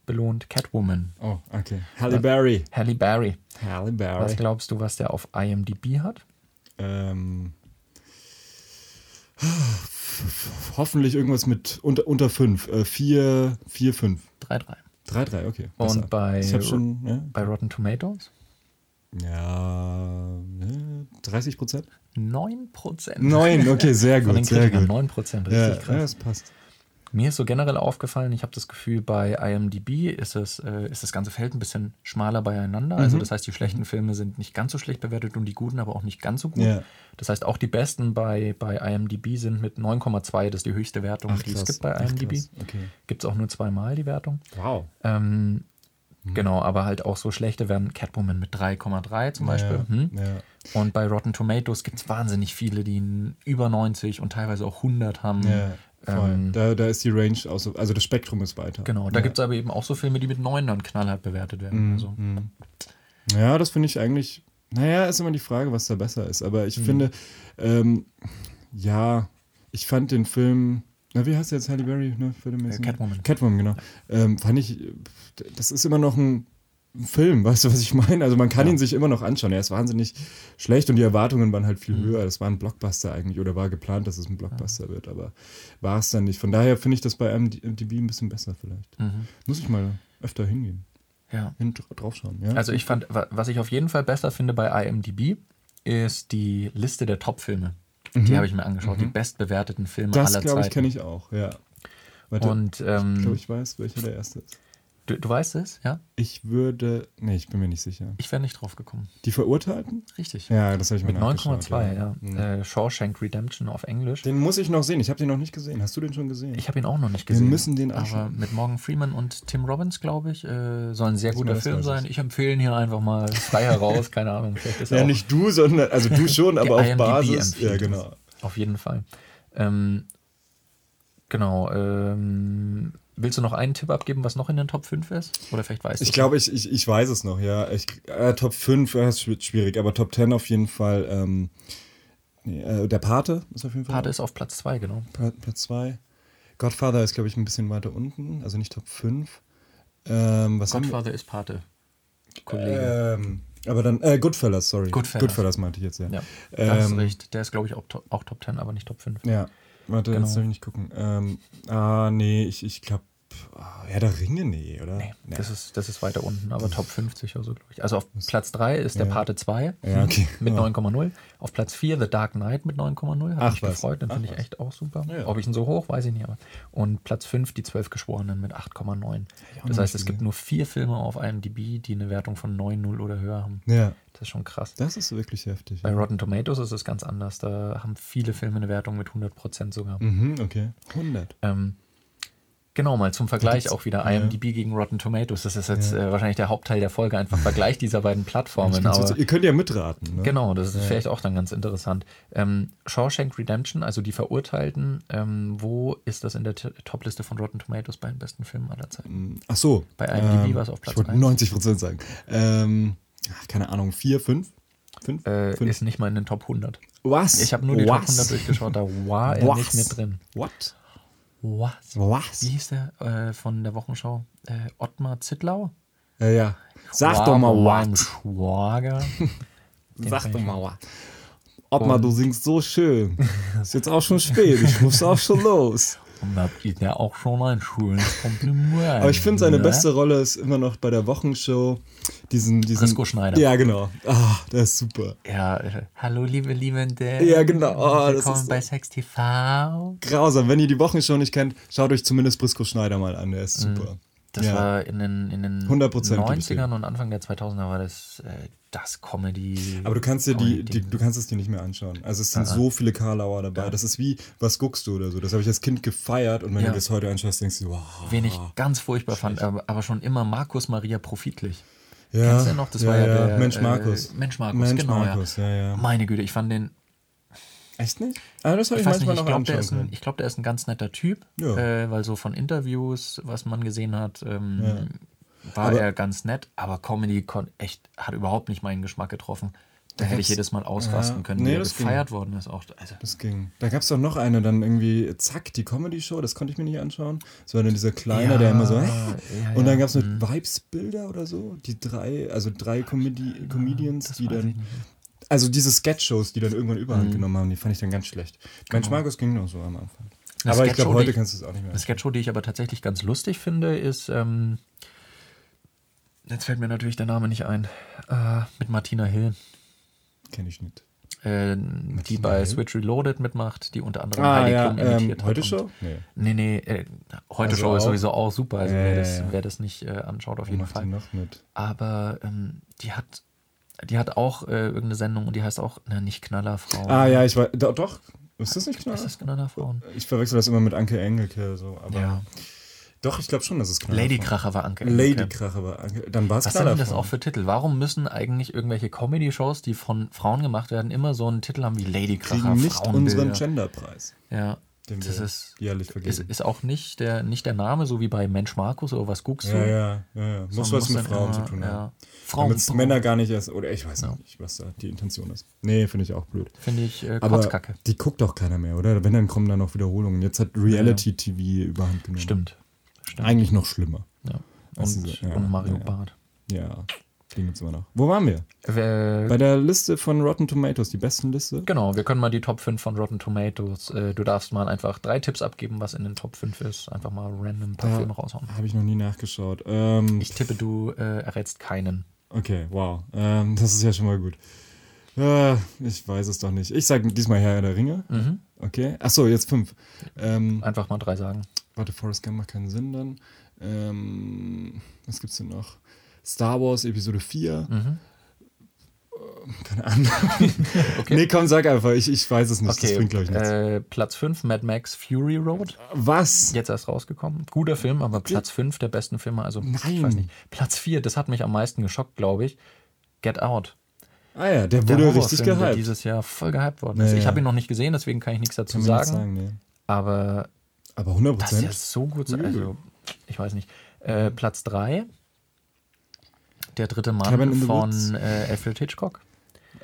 belohnt. Catwoman. Oh, okay. Halle Berry. Halle Berry. Halle Was Berry. glaubst du, was der auf IMDb hat? Ähm, hoffentlich irgendwas mit unter, unter 5. Äh, 4, 4, 5. 3-3. 3, 3, okay. Und bei- schon, ja. Bei Rotten Tomatoes? Ja, ne, 30 Prozent? 9%. 9, okay, (laughs) sehr Von den gut, sehr Kritikern. gut. 9%, richtig Ja, ja, krass. das passt. Mir ist so generell aufgefallen, ich habe das Gefühl, bei IMDb ist, es, äh, ist das ganze Feld ein bisschen schmaler beieinander. Also Mhm. das heißt, die schlechten Filme sind nicht ganz so schlecht bewertet und die guten aber auch nicht ganz so gut. Ja. Das heißt, auch die besten bei, bei IMDb sind mit 9,2, das ist die höchste Wertung, die es gibt bei Ach, IMDb. Okay. Gibt es auch nur zweimal die Wertung. Wow. Ähm, Mhm. Genau, aber halt auch so schlechte werden Catwoman mit 3,3 zum Beispiel. Ja, Hm? ja. Und bei Rotten Tomatoes gibt es wahnsinnig viele, die über 90 und teilweise auch 100 haben. Ja. Ähm, da, da ist die Range, auch so, also das Spektrum ist weiter. Genau, da ja. gibt es aber eben auch so Filme, die mit 9 dann knallhart bewertet werden. Mhm, Also, mhm. Ja, das finde ich eigentlich, naja, ist immer die Frage, was da besser ist. Aber Mhm. ich finde, ähm, ja, ich fand den Film, na, wie heißt der jetzt Halle Berry, ne, für den Äh, Catwoman. Catwoman, genau. Ähm, fand ich, das ist immer noch ein Film, weißt du, was ich meine? Also man kann Ja. ihn sich immer noch anschauen. Er ist wahnsinnig schlecht und die Erwartungen waren halt viel Mhm. höher. Das war ein Blockbuster eigentlich oder war geplant, dass es ein Blockbuster wird, aber war es dann nicht. Von daher finde ich das bei MDB ein bisschen besser vielleicht. mhm. Muss ich mal öfter hingehen, ja. hin draufschauen. Ja? Also ich fand, wa- was ich auf jeden Fall besser finde bei IMDb, ist die Liste der Top-Filme. Die habe ich mir angeschaut, die bestbewerteten Filme Mhm. das aller glaube ich Zeiten. kenne ich auch, ja. Warte, Und ich ähm, glaube, ich weiß, welcher der erste ist. Du, du weißt es, ja? Ich würde, nee, ich bin mir nicht sicher. Ich wäre nicht drauf gekommen. Die Verurteilten? Richtig. Ja, das habe ich mir Mit nachgeschaut, 9,2, ja. Mhm. Äh, Shawshank Redemption auf Englisch. Den muss ich noch sehen. Ich habe den noch nicht gesehen. Hast du den schon gesehen? Ich habe ihn auch noch nicht Wir gesehen. müssen den Aber anschauen. mit Morgan Freeman und Tim Robbins, glaube ich, äh, soll ein sehr Ich guter Film sein. ich. Empfehle ihn hier einfach mal frei heraus. Keine Ahnung, vielleicht ist ja, nicht du, sondern, also du schon, (laughs) aber auf IMDb Basis. Ja, genau. es. Auf jeden Fall. Ähm, genau. Ähm, willst du noch einen Tipp abgeben, was noch in den Top 5 ist? Oder vielleicht weißt du Ich es glaube, ich, ich, ich weiß es noch, ja. Ich, äh, Top 5 ja, ist schwi- schwierig, aber Top 10 auf jeden Fall. Ähm, nee, äh, der Pate ist auf jeden Fall. Pate ist auf Platz 2, genau. Platz 2. Godfather ist, glaube ich, ein bisschen weiter unten, also nicht Top 5. Ähm, was? Godfather ist Pate. Kollege. Ähm, aber dann, äh, Goodfellas, sorry. Goodfellas. Goodfellas meinte ich jetzt, ja. ja, da hast ähm, recht. Der ist, glaube ich, auch, auch Top 10, aber nicht Top 5. Ja, warte, Genau. jetzt soll ich nicht gucken. Ähm, ah, nee, ich, ich glaube, ja, der Ringe, nee, oder? Nee, das, ist, das ist weiter unten, aber Top 50 oder so, glaube ich. Also auf Platz 3 ist der Ja. Pate 2 Ja, okay. (laughs) mit Ja. 9,0. Auf Platz 4 The Dark Knight mit 9,0. Hat mich was. gefreut, den finde ich echt auch super. Ja. Ob ich ihn so hoch, weiß ich nicht. Aber. Und Platz 5 Die Zwölf Geschworenen mit 8,9. auch Das heißt, es gibt nur vier Filme auf IMDb, die eine Wertung von 9,0 oder höher haben. Ja, Das ist schon krass. das ist wirklich heftig. Bei Rotten Tomatoes ist es ganz anders. Da haben viele Filme eine Wertung mit 100% sogar. Mhm, okay. 100. Ähm, genau, mal zum Vergleich auch wieder ja. IMDb gegen Rotten Tomatoes. Das ist jetzt Ja. äh, wahrscheinlich der Hauptteil der Folge, einfach (laughs) Vergleich dieser beiden Plattformen. Aber ihr könnt ja mitraten. Ne? genau, das ist Ja. vielleicht auch dann ganz interessant. Ähm, Shawshank Redemption, also die Verurteilten, ähm, wo ist das in der Topliste von Rotten Tomatoes bei den besten Filmen aller Zeiten? Ach so. Bei IMDb war's auf Platz Ich wollte eins. 90 Prozent sagen. Ähm, keine Ahnung, 4, 5? 5? Äh, Fünf. ist nicht mal in den Top 100. Was? Ich habe nur die Top Was? 100 durchgeschaut, da war er nicht mit drin. What? Was? Was? Wie hieß der äh, von der Wochenschau? Äh, Ottmar Zittlau? Ja, ja. Sag Wow, doch mal was. Schwager. (laughs) Sag doch mal was. Ottmar, du singst so schön. Ist jetzt auch schon spät. Ich muss auch schon los. (laughs) Und das ist ja auch schon ein schönes Kompliment. Aber ich finde, seine ne? beste Rolle ist immer noch bei der Wochenshow. Diesen, diesen, Brisco Schneider. Ja, genau. Ah, der ist super. Ja, äh, hallo liebe Liebende. Ja, genau. Oh, Willkommen ist bei Sex TV. Grausam. Wenn ihr die Wochenshow nicht kennt, schaut euch zumindest Brisco Schneider mal an. Der ist super. Mhm. Das ja. war in den, in den 100% gebe ich dir. 90ern und Anfang der 2000er war das, äh, das Comedy. Aber du kannst dir die, die, du kannst es dir nicht mehr anschauen. Also es sind Ah, so viele Karlauer dabei. Das ist wie, was guckst du oder so. Das habe ich als Kind gefeiert und wenn Ja. du das heute anschaust, denkst du, wow. Wen ich ganz furchtbar fand, aber, aber schon immer Markus Maria Profitlich. Ja, Kennst du noch? Das war ja der, Mensch äh, Markus. Mensch Markus, Mensch genau, ja. Markus, ja, ja. Meine Güte, ich fand den, Echt nicht? Ah, das habe ich ich, weiß nicht, manchmal ich noch glaube, der, anschauen ist ein- ich glaub, der ist ein ganz netter Typ, Ja. äh, weil so von Interviews, was man gesehen hat, ähm, war Aber- er ganz nett, aber Comedy echt, hat überhaupt nicht meinen Geschmack getroffen. Da hätte ich jedes Mal ausrasten ja, können, nee, wie das ging. gefeiert worden ist. Auch, also, Das ging. Da gab es doch noch eine, dann irgendwie, zack, die Comedy-Show, das konnte ich mir nicht anschauen. Das war dann dieser Kleine, Ja, der immer so, hä? ja, Und dann gab es mit Vibes-Bilder oder so, die drei, also drei Comedi Comedians, die dann, also diese Sketch-Shows, die dann irgendwann überhand genommen haben, die fand ich dann ganz schlecht. Mensch, Genau. Markus ging noch so am Anfang. Eine aber ich glaube, heute ich- kannst du es auch nicht mehr. Eine Sketchshow, die ich aber tatsächlich ganz lustig finde, ist, ähm, jetzt fällt mir natürlich der Name nicht ein, äh, mit Martina Hill. Kenne ich nicht. äh, die bei? Switch Reloaded mitmacht, die unter anderem Ah, Heidi ja, Klum ähm, imitiert hat. heute und- Show? Nee. Nee, nee, äh, heute Also Show ist sowieso auch super, also wer, das, wer das nicht äh, anschaut, auf jeden macht Fall. die noch mit? Aber ähm, die hat die hat auch äh, irgendeine Sendung und die heißt auch, na, nicht Knallerfrauen. Ah ja, ich weiß, doch. Ist das nicht klar? Ist das Knallerfrauen? Ich verwechsel das immer mit Anke Engelke, so, aber Ja. Doch, ich glaube schon, dass es klar Lady Kracher war Anke. Lady Engelke. Krache war Anke. Dann war es Was sind denn das auch für Titel? Warum müssen eigentlich irgendwelche Comedy-Shows, die von Frauen gemacht werden, immer so einen Titel haben wie Lady Kracher, kriegen nicht Frauenbilder? unseren Genderpreis, Ja, den das ist, jährlich ist, vergeben. ist auch nicht der, nicht der Name, so wie bei Mensch Markus oder was guckst du? ja, ja, ja, ja. Muss was mit Frauen immer, zu tun ja. haben. Frauen, Damit Männer gar nicht erst, oder ich weiß Ja. nicht, was da die Intention ist. Nee, finde ich auch blöd. Finde ich äh, Aber Kotzkacke. die guckt doch keiner mehr, oder? Wenn, dann kommen da noch Wiederholungen. Jetzt hat Reality-TV überhand genommen. Stimmt. Stimmt. Eigentlich noch schlimmer. Ja. Und, ist ja, und Mario ja. Barth. Ja, den gibt's immer noch. Wo waren wir? Äh, Bei der Liste von Rotten Tomatoes, die besten Liste. genau, wir können mal die Top 5 von Rotten Tomatoes. Äh, du darfst mal einfach drei Tipps abgeben, was in den Top 5 ist. Einfach mal random ein paar Da Filme raushauen. Habe ich noch nie nachgeschaut. Ähm, Ich tippe, du äh, errätst keinen. okay, wow. Ähm, das ist ja schon mal gut. Äh, ich weiß es doch nicht. Ich sage diesmal Herr der Ringe. Mhm. Okay. Achso, jetzt fünf. Ähm, Einfach mal drei sagen. Warte, Forrest Gump macht keinen Sinn dann. Ähm, was gibt's denn noch? Star Wars Episode 4. Mhm. Keine Ahnung. (laughs) Okay. Nee, komm, sag einfach. Ich, ich weiß es nicht. das Okay, bringt, glaube ich, nichts. äh, Platz 5, Mad Max Fury Road. Was? Jetzt erst rausgekommen. Guter Film, aber Platz 5 der besten Filme. Also, ich Nein. weiß nicht. Platz 4, das hat mich am meisten geschockt, glaube ich. Get Out. Ah ja, der Der wurde richtig der gehypt. dieses Jahr voll gehypt worden ist. Ja, Ich habe ihn noch nicht gesehen, deswegen kann ich nichts dazu Kann sagen. sagen, nee. Aber Aber 100% das ist ja Prozent? so gut. Also, ich weiß nicht. Äh, Platz 3. Der dritte Mann von äh, Alfred Hitchcock.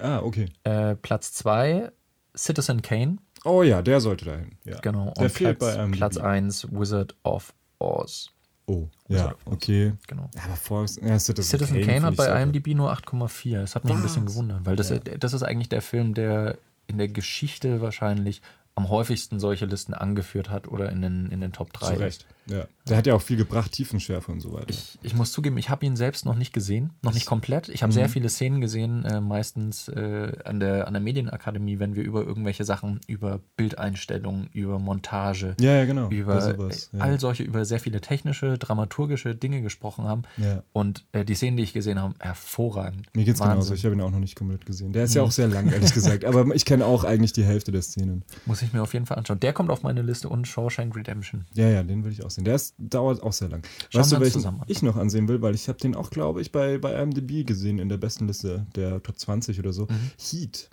Ah, okay. Äh, Platz 2. Citizen Kane. Oh ja, der sollte dahin. Ja. Genau. Der Und fehlt Platz, bei IMDb. Platz 1, Wizard of Oz. Oh, Wizard ja, Oz. okay. Genau. Ja, aber Forrest, ja, Citizen, Citizen Kane, Kane hat bei gut. IMDb nur 8,4. Das hat mich ein bisschen Was? gewundert, weil das, Ja. das ist eigentlich der Film, der in der Geschichte wahrscheinlich am häufigsten solche Listen angeführt hat oder in den, in den Top 3. Zu Recht. Ja. Der hat ja auch viel gebracht, Tiefenschärfe und so weiter. Ich, ich muss zugeben, ich habe ihn selbst noch nicht gesehen, noch nicht komplett. Ich habe Mhm. sehr viele Szenen gesehen, äh, meistens äh, an, der, an der Medienakademie, wenn wir über irgendwelche Sachen, über Bildeinstellungen, über Montage, ja, ja, genau. über sowas, äh, ja. all solche, über sehr viele technische, dramaturgische Dinge gesprochen haben. Ja. Und äh, die Szenen, die ich gesehen habe, hervorragend. Mir geht's Wahnsinn. genauso. Ich habe ihn auch noch nicht komplett gesehen. Der ist ja auch sehr lang, ehrlich gesagt. Aber ich kenne auch eigentlich die Hälfte der Szenen. Muss ich mir auf jeden Fall anschauen. Der kommt auf meine Liste und Shawshank Redemption. Ja, ja, den will ich auch sehen. Der ist, dauert auch sehr lang. Schauen weißt du, welchen ich noch ansehen will? Weil ich habe den auch, glaube ich, bei, bei IMDb gesehen in der besten Liste der Top 20 oder so. Mhm. Heat.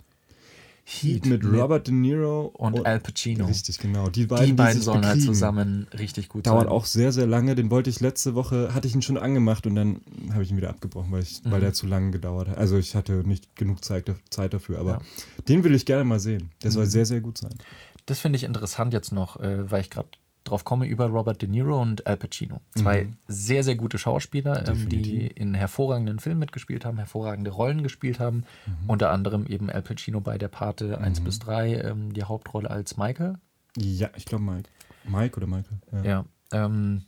Heat mit Robert De Niro und Al Pacino. Richtig, genau. Die beiden, Die beiden sich sollen halt zusammen richtig gut Dauert sein. auch sehr, sehr lange. Den wollte ich letzte Woche, hatte ich ihn schon angemacht und dann habe ich ihn wieder abgebrochen, weil, ich, Mhm. weil der zu lange gedauert hat. Also ich hatte nicht genug Zeit, Zeit dafür, aber Ja. den will ich gerne mal sehen. Der Mhm. soll sehr, sehr gut sein. Das finde ich interessant jetzt noch, äh, weil ich gerade drauf komme über Robert De Niro und Al Pacino. Zwei sehr, sehr gute Schauspieler, ähm, die Mhm. In hervorragenden Filmen mitgespielt haben, hervorragende Rollen gespielt haben. Mhm. Unter anderem eben Al Pacino bei der Pate 1 bis 3, ähm, die Hauptrolle als Michael. Ja, ich glaube Mike. Mike oder Michael? Ja. ja ähm,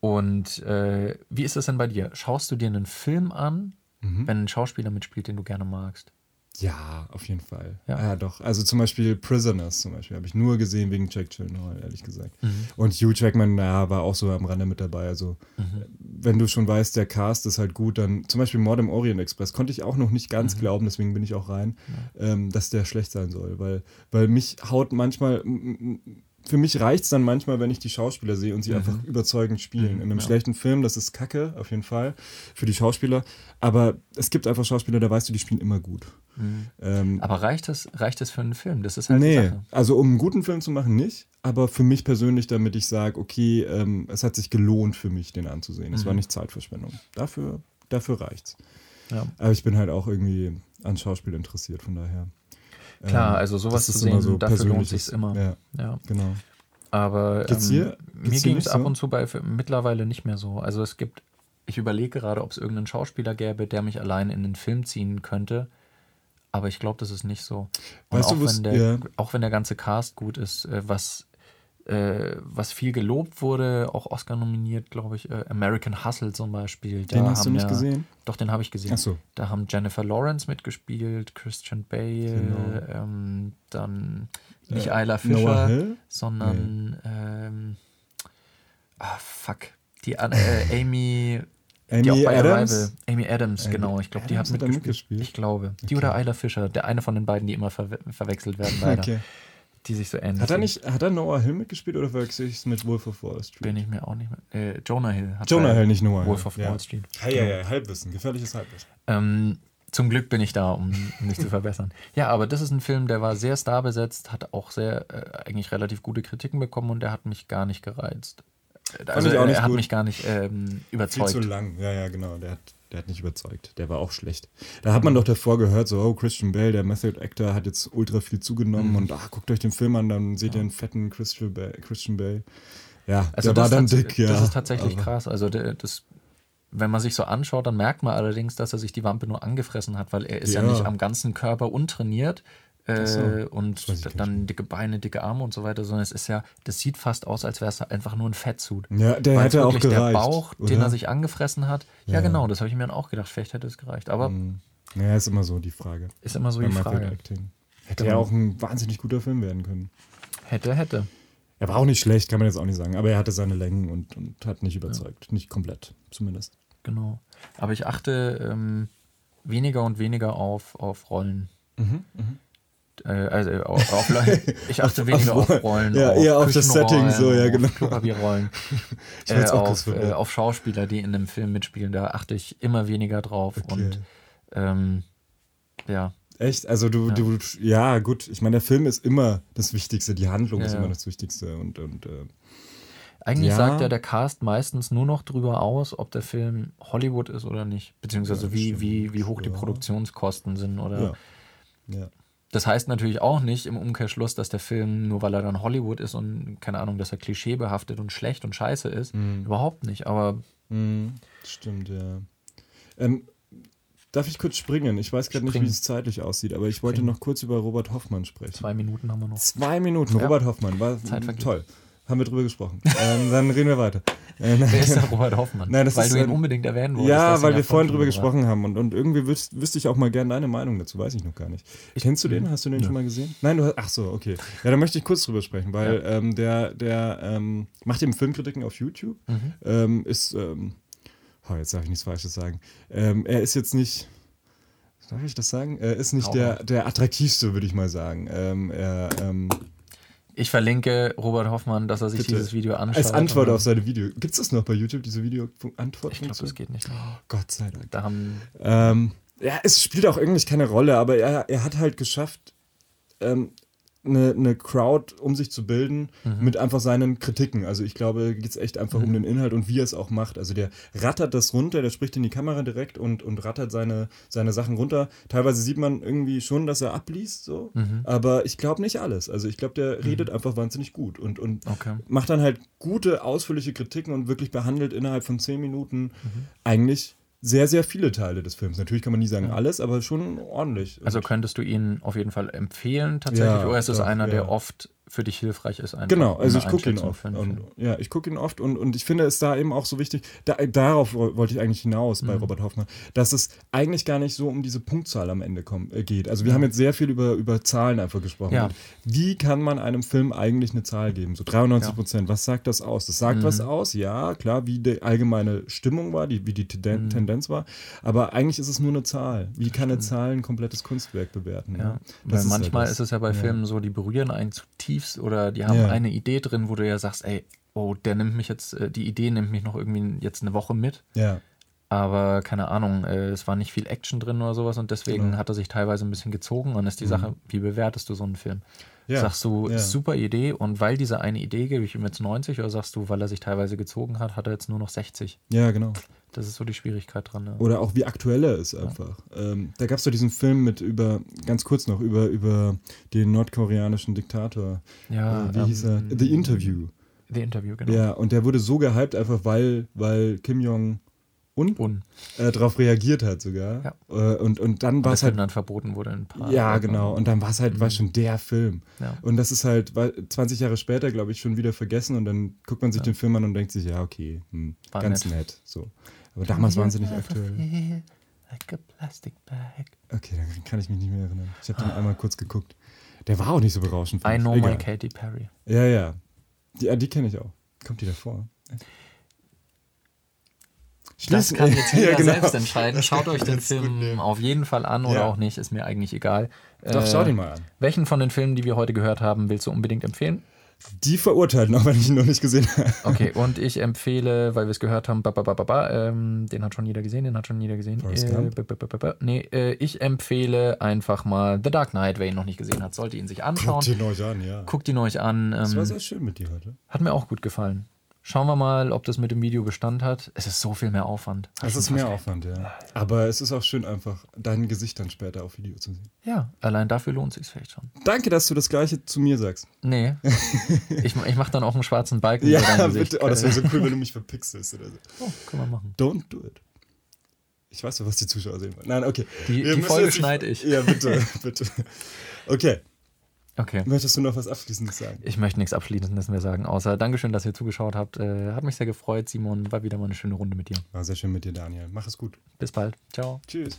und äh, wie ist das denn bei dir? Schaust du dir einen Film an, mhm. wenn ein Schauspieler mitspielt, den du gerne magst? Ja, auf jeden Fall. Ja, ja doch. Also zum Beispiel Prisoners zum Beispiel habe ich nur gesehen wegen Jack Gyllenhaal, ehrlich gesagt. Mhm. Und Hugh Jackman, naja, war auch so am Rande mit dabei. Also mhm. wenn du schon weißt, der Cast ist halt gut, dann zum Beispiel Mord im Orient Express konnte ich auch noch nicht ganz mhm. glauben, deswegen bin ich auch rein, ja. ähm, dass der schlecht sein soll, weil, weil mich haut manchmal für mich reicht es dann manchmal, wenn ich die Schauspieler sehe und sie mhm. einfach überzeugend spielen. Mhm, In einem ja. schlechten Film, das ist Kacke, auf jeden Fall, für die Schauspieler. Aber es gibt einfach Schauspieler, da weißt du, die spielen immer gut. Mhm. Ähm, aber reicht das, reicht das für einen Film? Das ist halt Nee, also um einen guten Film zu machen, nicht. Aber für mich persönlich, damit ich sage, okay, ähm, es hat sich gelohnt für mich, den anzusehen. Es war mhm. nicht Zeitverschwendung. Dafür, dafür reicht's. Ja. Aber ich bin halt auch irgendwie an Schauspiel interessiert, von daher. Klar, ähm, also sowas zu sehen, so dafür lohnt sich immer. Ja, ja. genau. Aber ähm, mir ging es ab so? und zu bei mittlerweile nicht mehr so. Also es gibt, ich überlege gerade, ob es irgendeinen Schauspieler gäbe, der mich allein in den Film ziehen könnte. Aber ich glaube, das ist nicht so. Und weißt auch, du, was, wenn der, ja. auch wenn der ganze Cast gut ist, äh, was äh, was viel gelobt wurde, auch Oscar nominiert, glaube ich, äh, American Hustle zum Beispiel. Da den hast du nicht ja, gesehen? Doch, den habe ich gesehen. Ach so. Da haben Jennifer Lawrence mitgespielt, Christian Bale, genau. ähm, dann nicht äh, Isla Fischer, sondern nee. ähm, ah, fuck, die äh, Amy (laughs) Amy die auch bei Adams? Arrival, Amy Adams, Amy genau. Ich glaube, die hat mitgespielt. mitgespielt. Ich glaube. Die okay. oder Isla Fischer, der eine von den beiden, die immer ver verwechselt werden, leider. (laughs) okay die sich so ähnlich Hat er nicht, hat er Noah Hill mitgespielt oder verwechsel ich es mit Wolf of Wall Street? Bin ich mir auch nicht mehr. Äh, Jonah Hill hat Jonah Hill, nicht Noah Wolf of ja. Wall Street. Ja, ja, ja, Halbwissen, gefährliches Halbwissen. Ähm, zum Glück bin ich da, um mich zu verbessern. Ja, aber das ist ein Film, der war sehr starbesetzt, hat auch sehr, äh, eigentlich relativ gute Kritiken bekommen und der hat mich gar nicht gereizt. Also er hat gut. mich gar nicht ähm, überzeugt. Viel zu lang, ja, ja, genau. Der hat der hat nicht überzeugt. Der war auch schlecht. Da hat man doch davor gehört, so, oh, Christian Bale, der Method Actor, hat jetzt ultra viel zugenommen mhm. und ach, guckt euch den Film an, dann seht ja. ihr einen fetten Christian Bale. Christian Bale. Ja, also der war dann dick, ja. Das ist tatsächlich Aber. krass. Also der, das, wenn man sich so anschaut, dann merkt man allerdings, dass er sich die Wampe nur angefressen hat, weil er ist ja, ja nicht am ganzen Körper untrainiert. Äh, so, und dann dicke Beine, dicke Arme und so weiter, sondern es ist ja, das sieht fast aus, als wäre es einfach nur ein Fettsud. Ja, der Weil hätte auch gereicht. Der Bauch, oder? den er sich angefressen hat, ja, ja genau, das habe ich mir dann auch gedacht, vielleicht hätte es gereicht. Aber. Mhm. Ja, ist immer so die Frage. Ist immer so die Frage. Acting. Hätte ja auch ein wahnsinnig guter Film werden können. Hätte, hätte. Er war auch nicht schlecht, kann man jetzt auch nicht sagen, aber er hatte seine Längen und, und hat nicht überzeugt. Ja. Nicht komplett, zumindest. Genau. Aber ich achte ähm, weniger und weniger auf, auf Rollen. Mhm, mh. Äh, also auf, (laughs) ich achte weniger auf, auf Rollen, ja, auf eher auf das Setting so, ja genau. Auf Klopapierrollen, (laughs) äh, auf, äh, auf Schauspieler, die in einem Film mitspielen, da achte ich immer weniger drauf okay. und ähm, ja. Echt? Also du, ja. du, ja gut, ich meine, der Film ist immer das Wichtigste, die Handlung ja, ist immer das Wichtigste und, und äh, eigentlich ja. sagt ja der Cast meistens nur noch drüber aus, ob der Film Hollywood ist oder nicht. Beziehungsweise wie, wie, wie hoch die Produktionskosten sind oder. Ja. Das heißt natürlich auch nicht im Umkehrschluss, dass der Film, nur weil er dann Hollywood ist und keine Ahnung, dass er klischeebehaftet und schlecht und scheiße ist. Mhm. Überhaupt nicht, aber. Mhm. Stimmt, ja. Ähm, darf ich kurz springen? Ich weiß gerade nicht, wie es zeitlich aussieht, aber ich wollte noch kurz über Robert Hoffmann sprechen. Zwei Minuten haben wir noch. Zwei Minuten, ja. Robert Hoffmann, war toll haben wir drüber gesprochen. (laughs) ähm, dann reden wir weiter. Äh, Wer ist der Robert Hoffmann? Nein, weil du ihn unbedingt erwähnen wolltest. Ja, weil wir vorhin drüber gesprochen haben und, und irgendwie wüs wüsste ich auch mal gerne deine Meinung dazu, weiß ich noch gar nicht. Ich, Kennst du den? Hast du den ja. schon mal gesehen? Nein, du hast, ach so, okay. Ja, da möchte ich kurz drüber sprechen, weil ja. ähm, der, der ähm, macht eben Filmkritiken auf YouTube, mhm. Ähm, ist, ähm, oh, jetzt darf ich nichts Falsches sagen, ähm, er ist jetzt nicht, darf ich das sagen? Er ist nicht der, der attraktivste, würde ich mal sagen. er, ich verlinke Robert Hoffmann, dass er sich Bitte. dieses Video anschaut. Als Antwort auf seine Video. Gibt es das noch bei YouTube, diese Video-Antwort? Ich glaube, das geht nicht. Oh, Gott sei Dank. Da haben ähm, ja, es spielt auch eigentlich keine Rolle, aber er, er hat halt geschafft, ähm, eine, eine Crowd um sich zu bilden mhm. mit einfach seinen Kritiken. Also ich glaube, geht es echt einfach mhm. um den Inhalt und wie er es auch macht. Also der rattert das runter, der spricht in die Kamera direkt und, und rattert seine, seine Sachen runter. Teilweise sieht man irgendwie schon, dass er abliest, so. Mhm. Aber ich glaube nicht alles. Also ich glaube, der mhm. redet einfach wahnsinnig gut und, und okay. macht dann halt gute, ausführliche Kritiken und wirklich behandelt innerhalb von zehn Minuten mhm. eigentlich sehr, sehr viele Teile des Films. Natürlich kann man nie sagen alles, aber schon ordentlich. Also könntest du ihn auf jeden Fall empfehlen tatsächlich? Ja, oder ist es einer, der oft für dich hilfreich ist. Einfach, Genau, also ich gucke ihn oft. Und, ja, ich gucke ihn oft und, und ich finde es da eben auch so wichtig, da, darauf wo- wollte ich eigentlich hinaus Mhm. bei Robert Hoffmann, dass es eigentlich gar nicht so um diese Punktzahl am Ende komm, äh, geht. Also wir haben jetzt sehr viel über, über Zahlen einfach gesprochen. Ja. Wie kann man einem Film eigentlich eine Zahl geben? So 93 Prozent, was sagt das aus? Das sagt was aus, ja, klar, wie die allgemeine Stimmung war, die, wie die Tenden Tendenz war, aber eigentlich ist es nur eine Zahl. Wie kann eine Zahl ein komplettes Kunstwerk bewerten? Ja, ne? weil manchmal halt das. ist es ja bei Filmen so, die berühren einen zutiefst oder die haben Ja. eine Idee drin, wo du ja sagst, ey, oh, der nimmt mich jetzt, äh, die Idee nimmt mich noch irgendwie jetzt eine Woche mit. Ja. Aber keine Ahnung, äh, es war nicht viel Action drin oder sowas und deswegen Genau. hat er sich teilweise ein bisschen gezogen. Und ist die Sache, wie bewertest du so einen Film? Ja, Sagst du, ja. super Idee und weil diese eine Idee gebe ich ihm jetzt 90 oder sagst du, weil er sich teilweise gezogen hat, hat er jetzt nur noch 60? ja, genau. Das ist so die Schwierigkeit dran. Ja. Oder auch wie aktuell er ist einfach. Ähm, da gab es doch diesen Film mit über, ganz kurz noch, über, über den nordkoreanischen Diktator. Ja, äh, wie ähm, hieß er? The Interview. The Interview, genau. Ja, und der wurde so gehypt, einfach weil, weil Kim Jong-un Und äh, darauf reagiert hat sogar. Ja. Äh, und, und dann war es halt dann verboten wurde in ein paar Ja, genau. Und dann war es halt, war schon der Film. Ja. Und das ist halt weil 20 Jahre später, glaube ich, schon wieder vergessen. Und dann guckt man sich den Film an und denkt sich, ja, okay, hm, War ganz nett. nett. So. Aber damals waren sie nicht aktuell. Like a plastic bag. Okay, dann kann ich mich nicht mehr erinnern. Ich habe den einmal kurz geguckt. Der war auch nicht so berauschend. I know my Egal. Katy Perry. Ja, ja. Die, ja, die kenne ich auch. Kommt die davor? Das Schließen- kann jetzt jeder (laughs) Ja, genau. selbst entscheiden. Schaut euch den Film auf jeden Fall an oder Ja. auch nicht, ist mir eigentlich egal. Doch, Äh, schau den mal an. Welchen von den Filmen, die wir heute gehört haben, willst du unbedingt empfehlen? Die verurteilen, auch wenn ich ihn noch nicht gesehen habe. Okay, und ich empfehle, weil wir es gehört haben, ba, ba, ba, ba, ähm, den hat schon jeder gesehen, den hat schon jeder gesehen. Forrest Äh, ba, ba, ba, ba, nee, äh, ich empfehle einfach mal The Dark Knight, wer ihn noch nicht gesehen hat, sollte ihn sich anschauen. Guckt ihn euch an, ja. Guckt ihn euch an. Das war Ähm, sehr schön mit dir heute. hat mir auch gut gefallen. Schauen wir mal, ob das mit dem Video Bestand hat. Es ist so viel mehr Aufwand. Es ist mehr. Aufwand, ja. Aber es ist auch schön, einfach dein Gesicht dann später auf Video zu sehen. Ja, allein dafür lohnt es sich vielleicht schon. Danke, dass du das Gleiche zu mir sagst. Nee. (laughs) ich, ich mache dann auch einen schwarzen Balken Ja, über dein Gesicht. bitte. Oh, das wäre so cool, wenn du mich verpixelst oder so. Oh, können wir machen. Don't do it. Ich weiß doch, was die Zuschauer sehen wollen. Nein, okay. Die- die Folge schneide ich. Ja, bitte, (laughs) bitte. Okay. Okay. Möchtest du noch was Abschließendes sagen? Ich möchte nichts Abschließendes mehr sagen, außer Dankeschön, dass ihr zugeschaut habt. Äh, hat mich sehr gefreut, Simon. War wieder mal eine schöne Runde mit dir. War sehr schön mit dir, Daniel. Mach es gut. Bis bald. Ciao. Tschüss.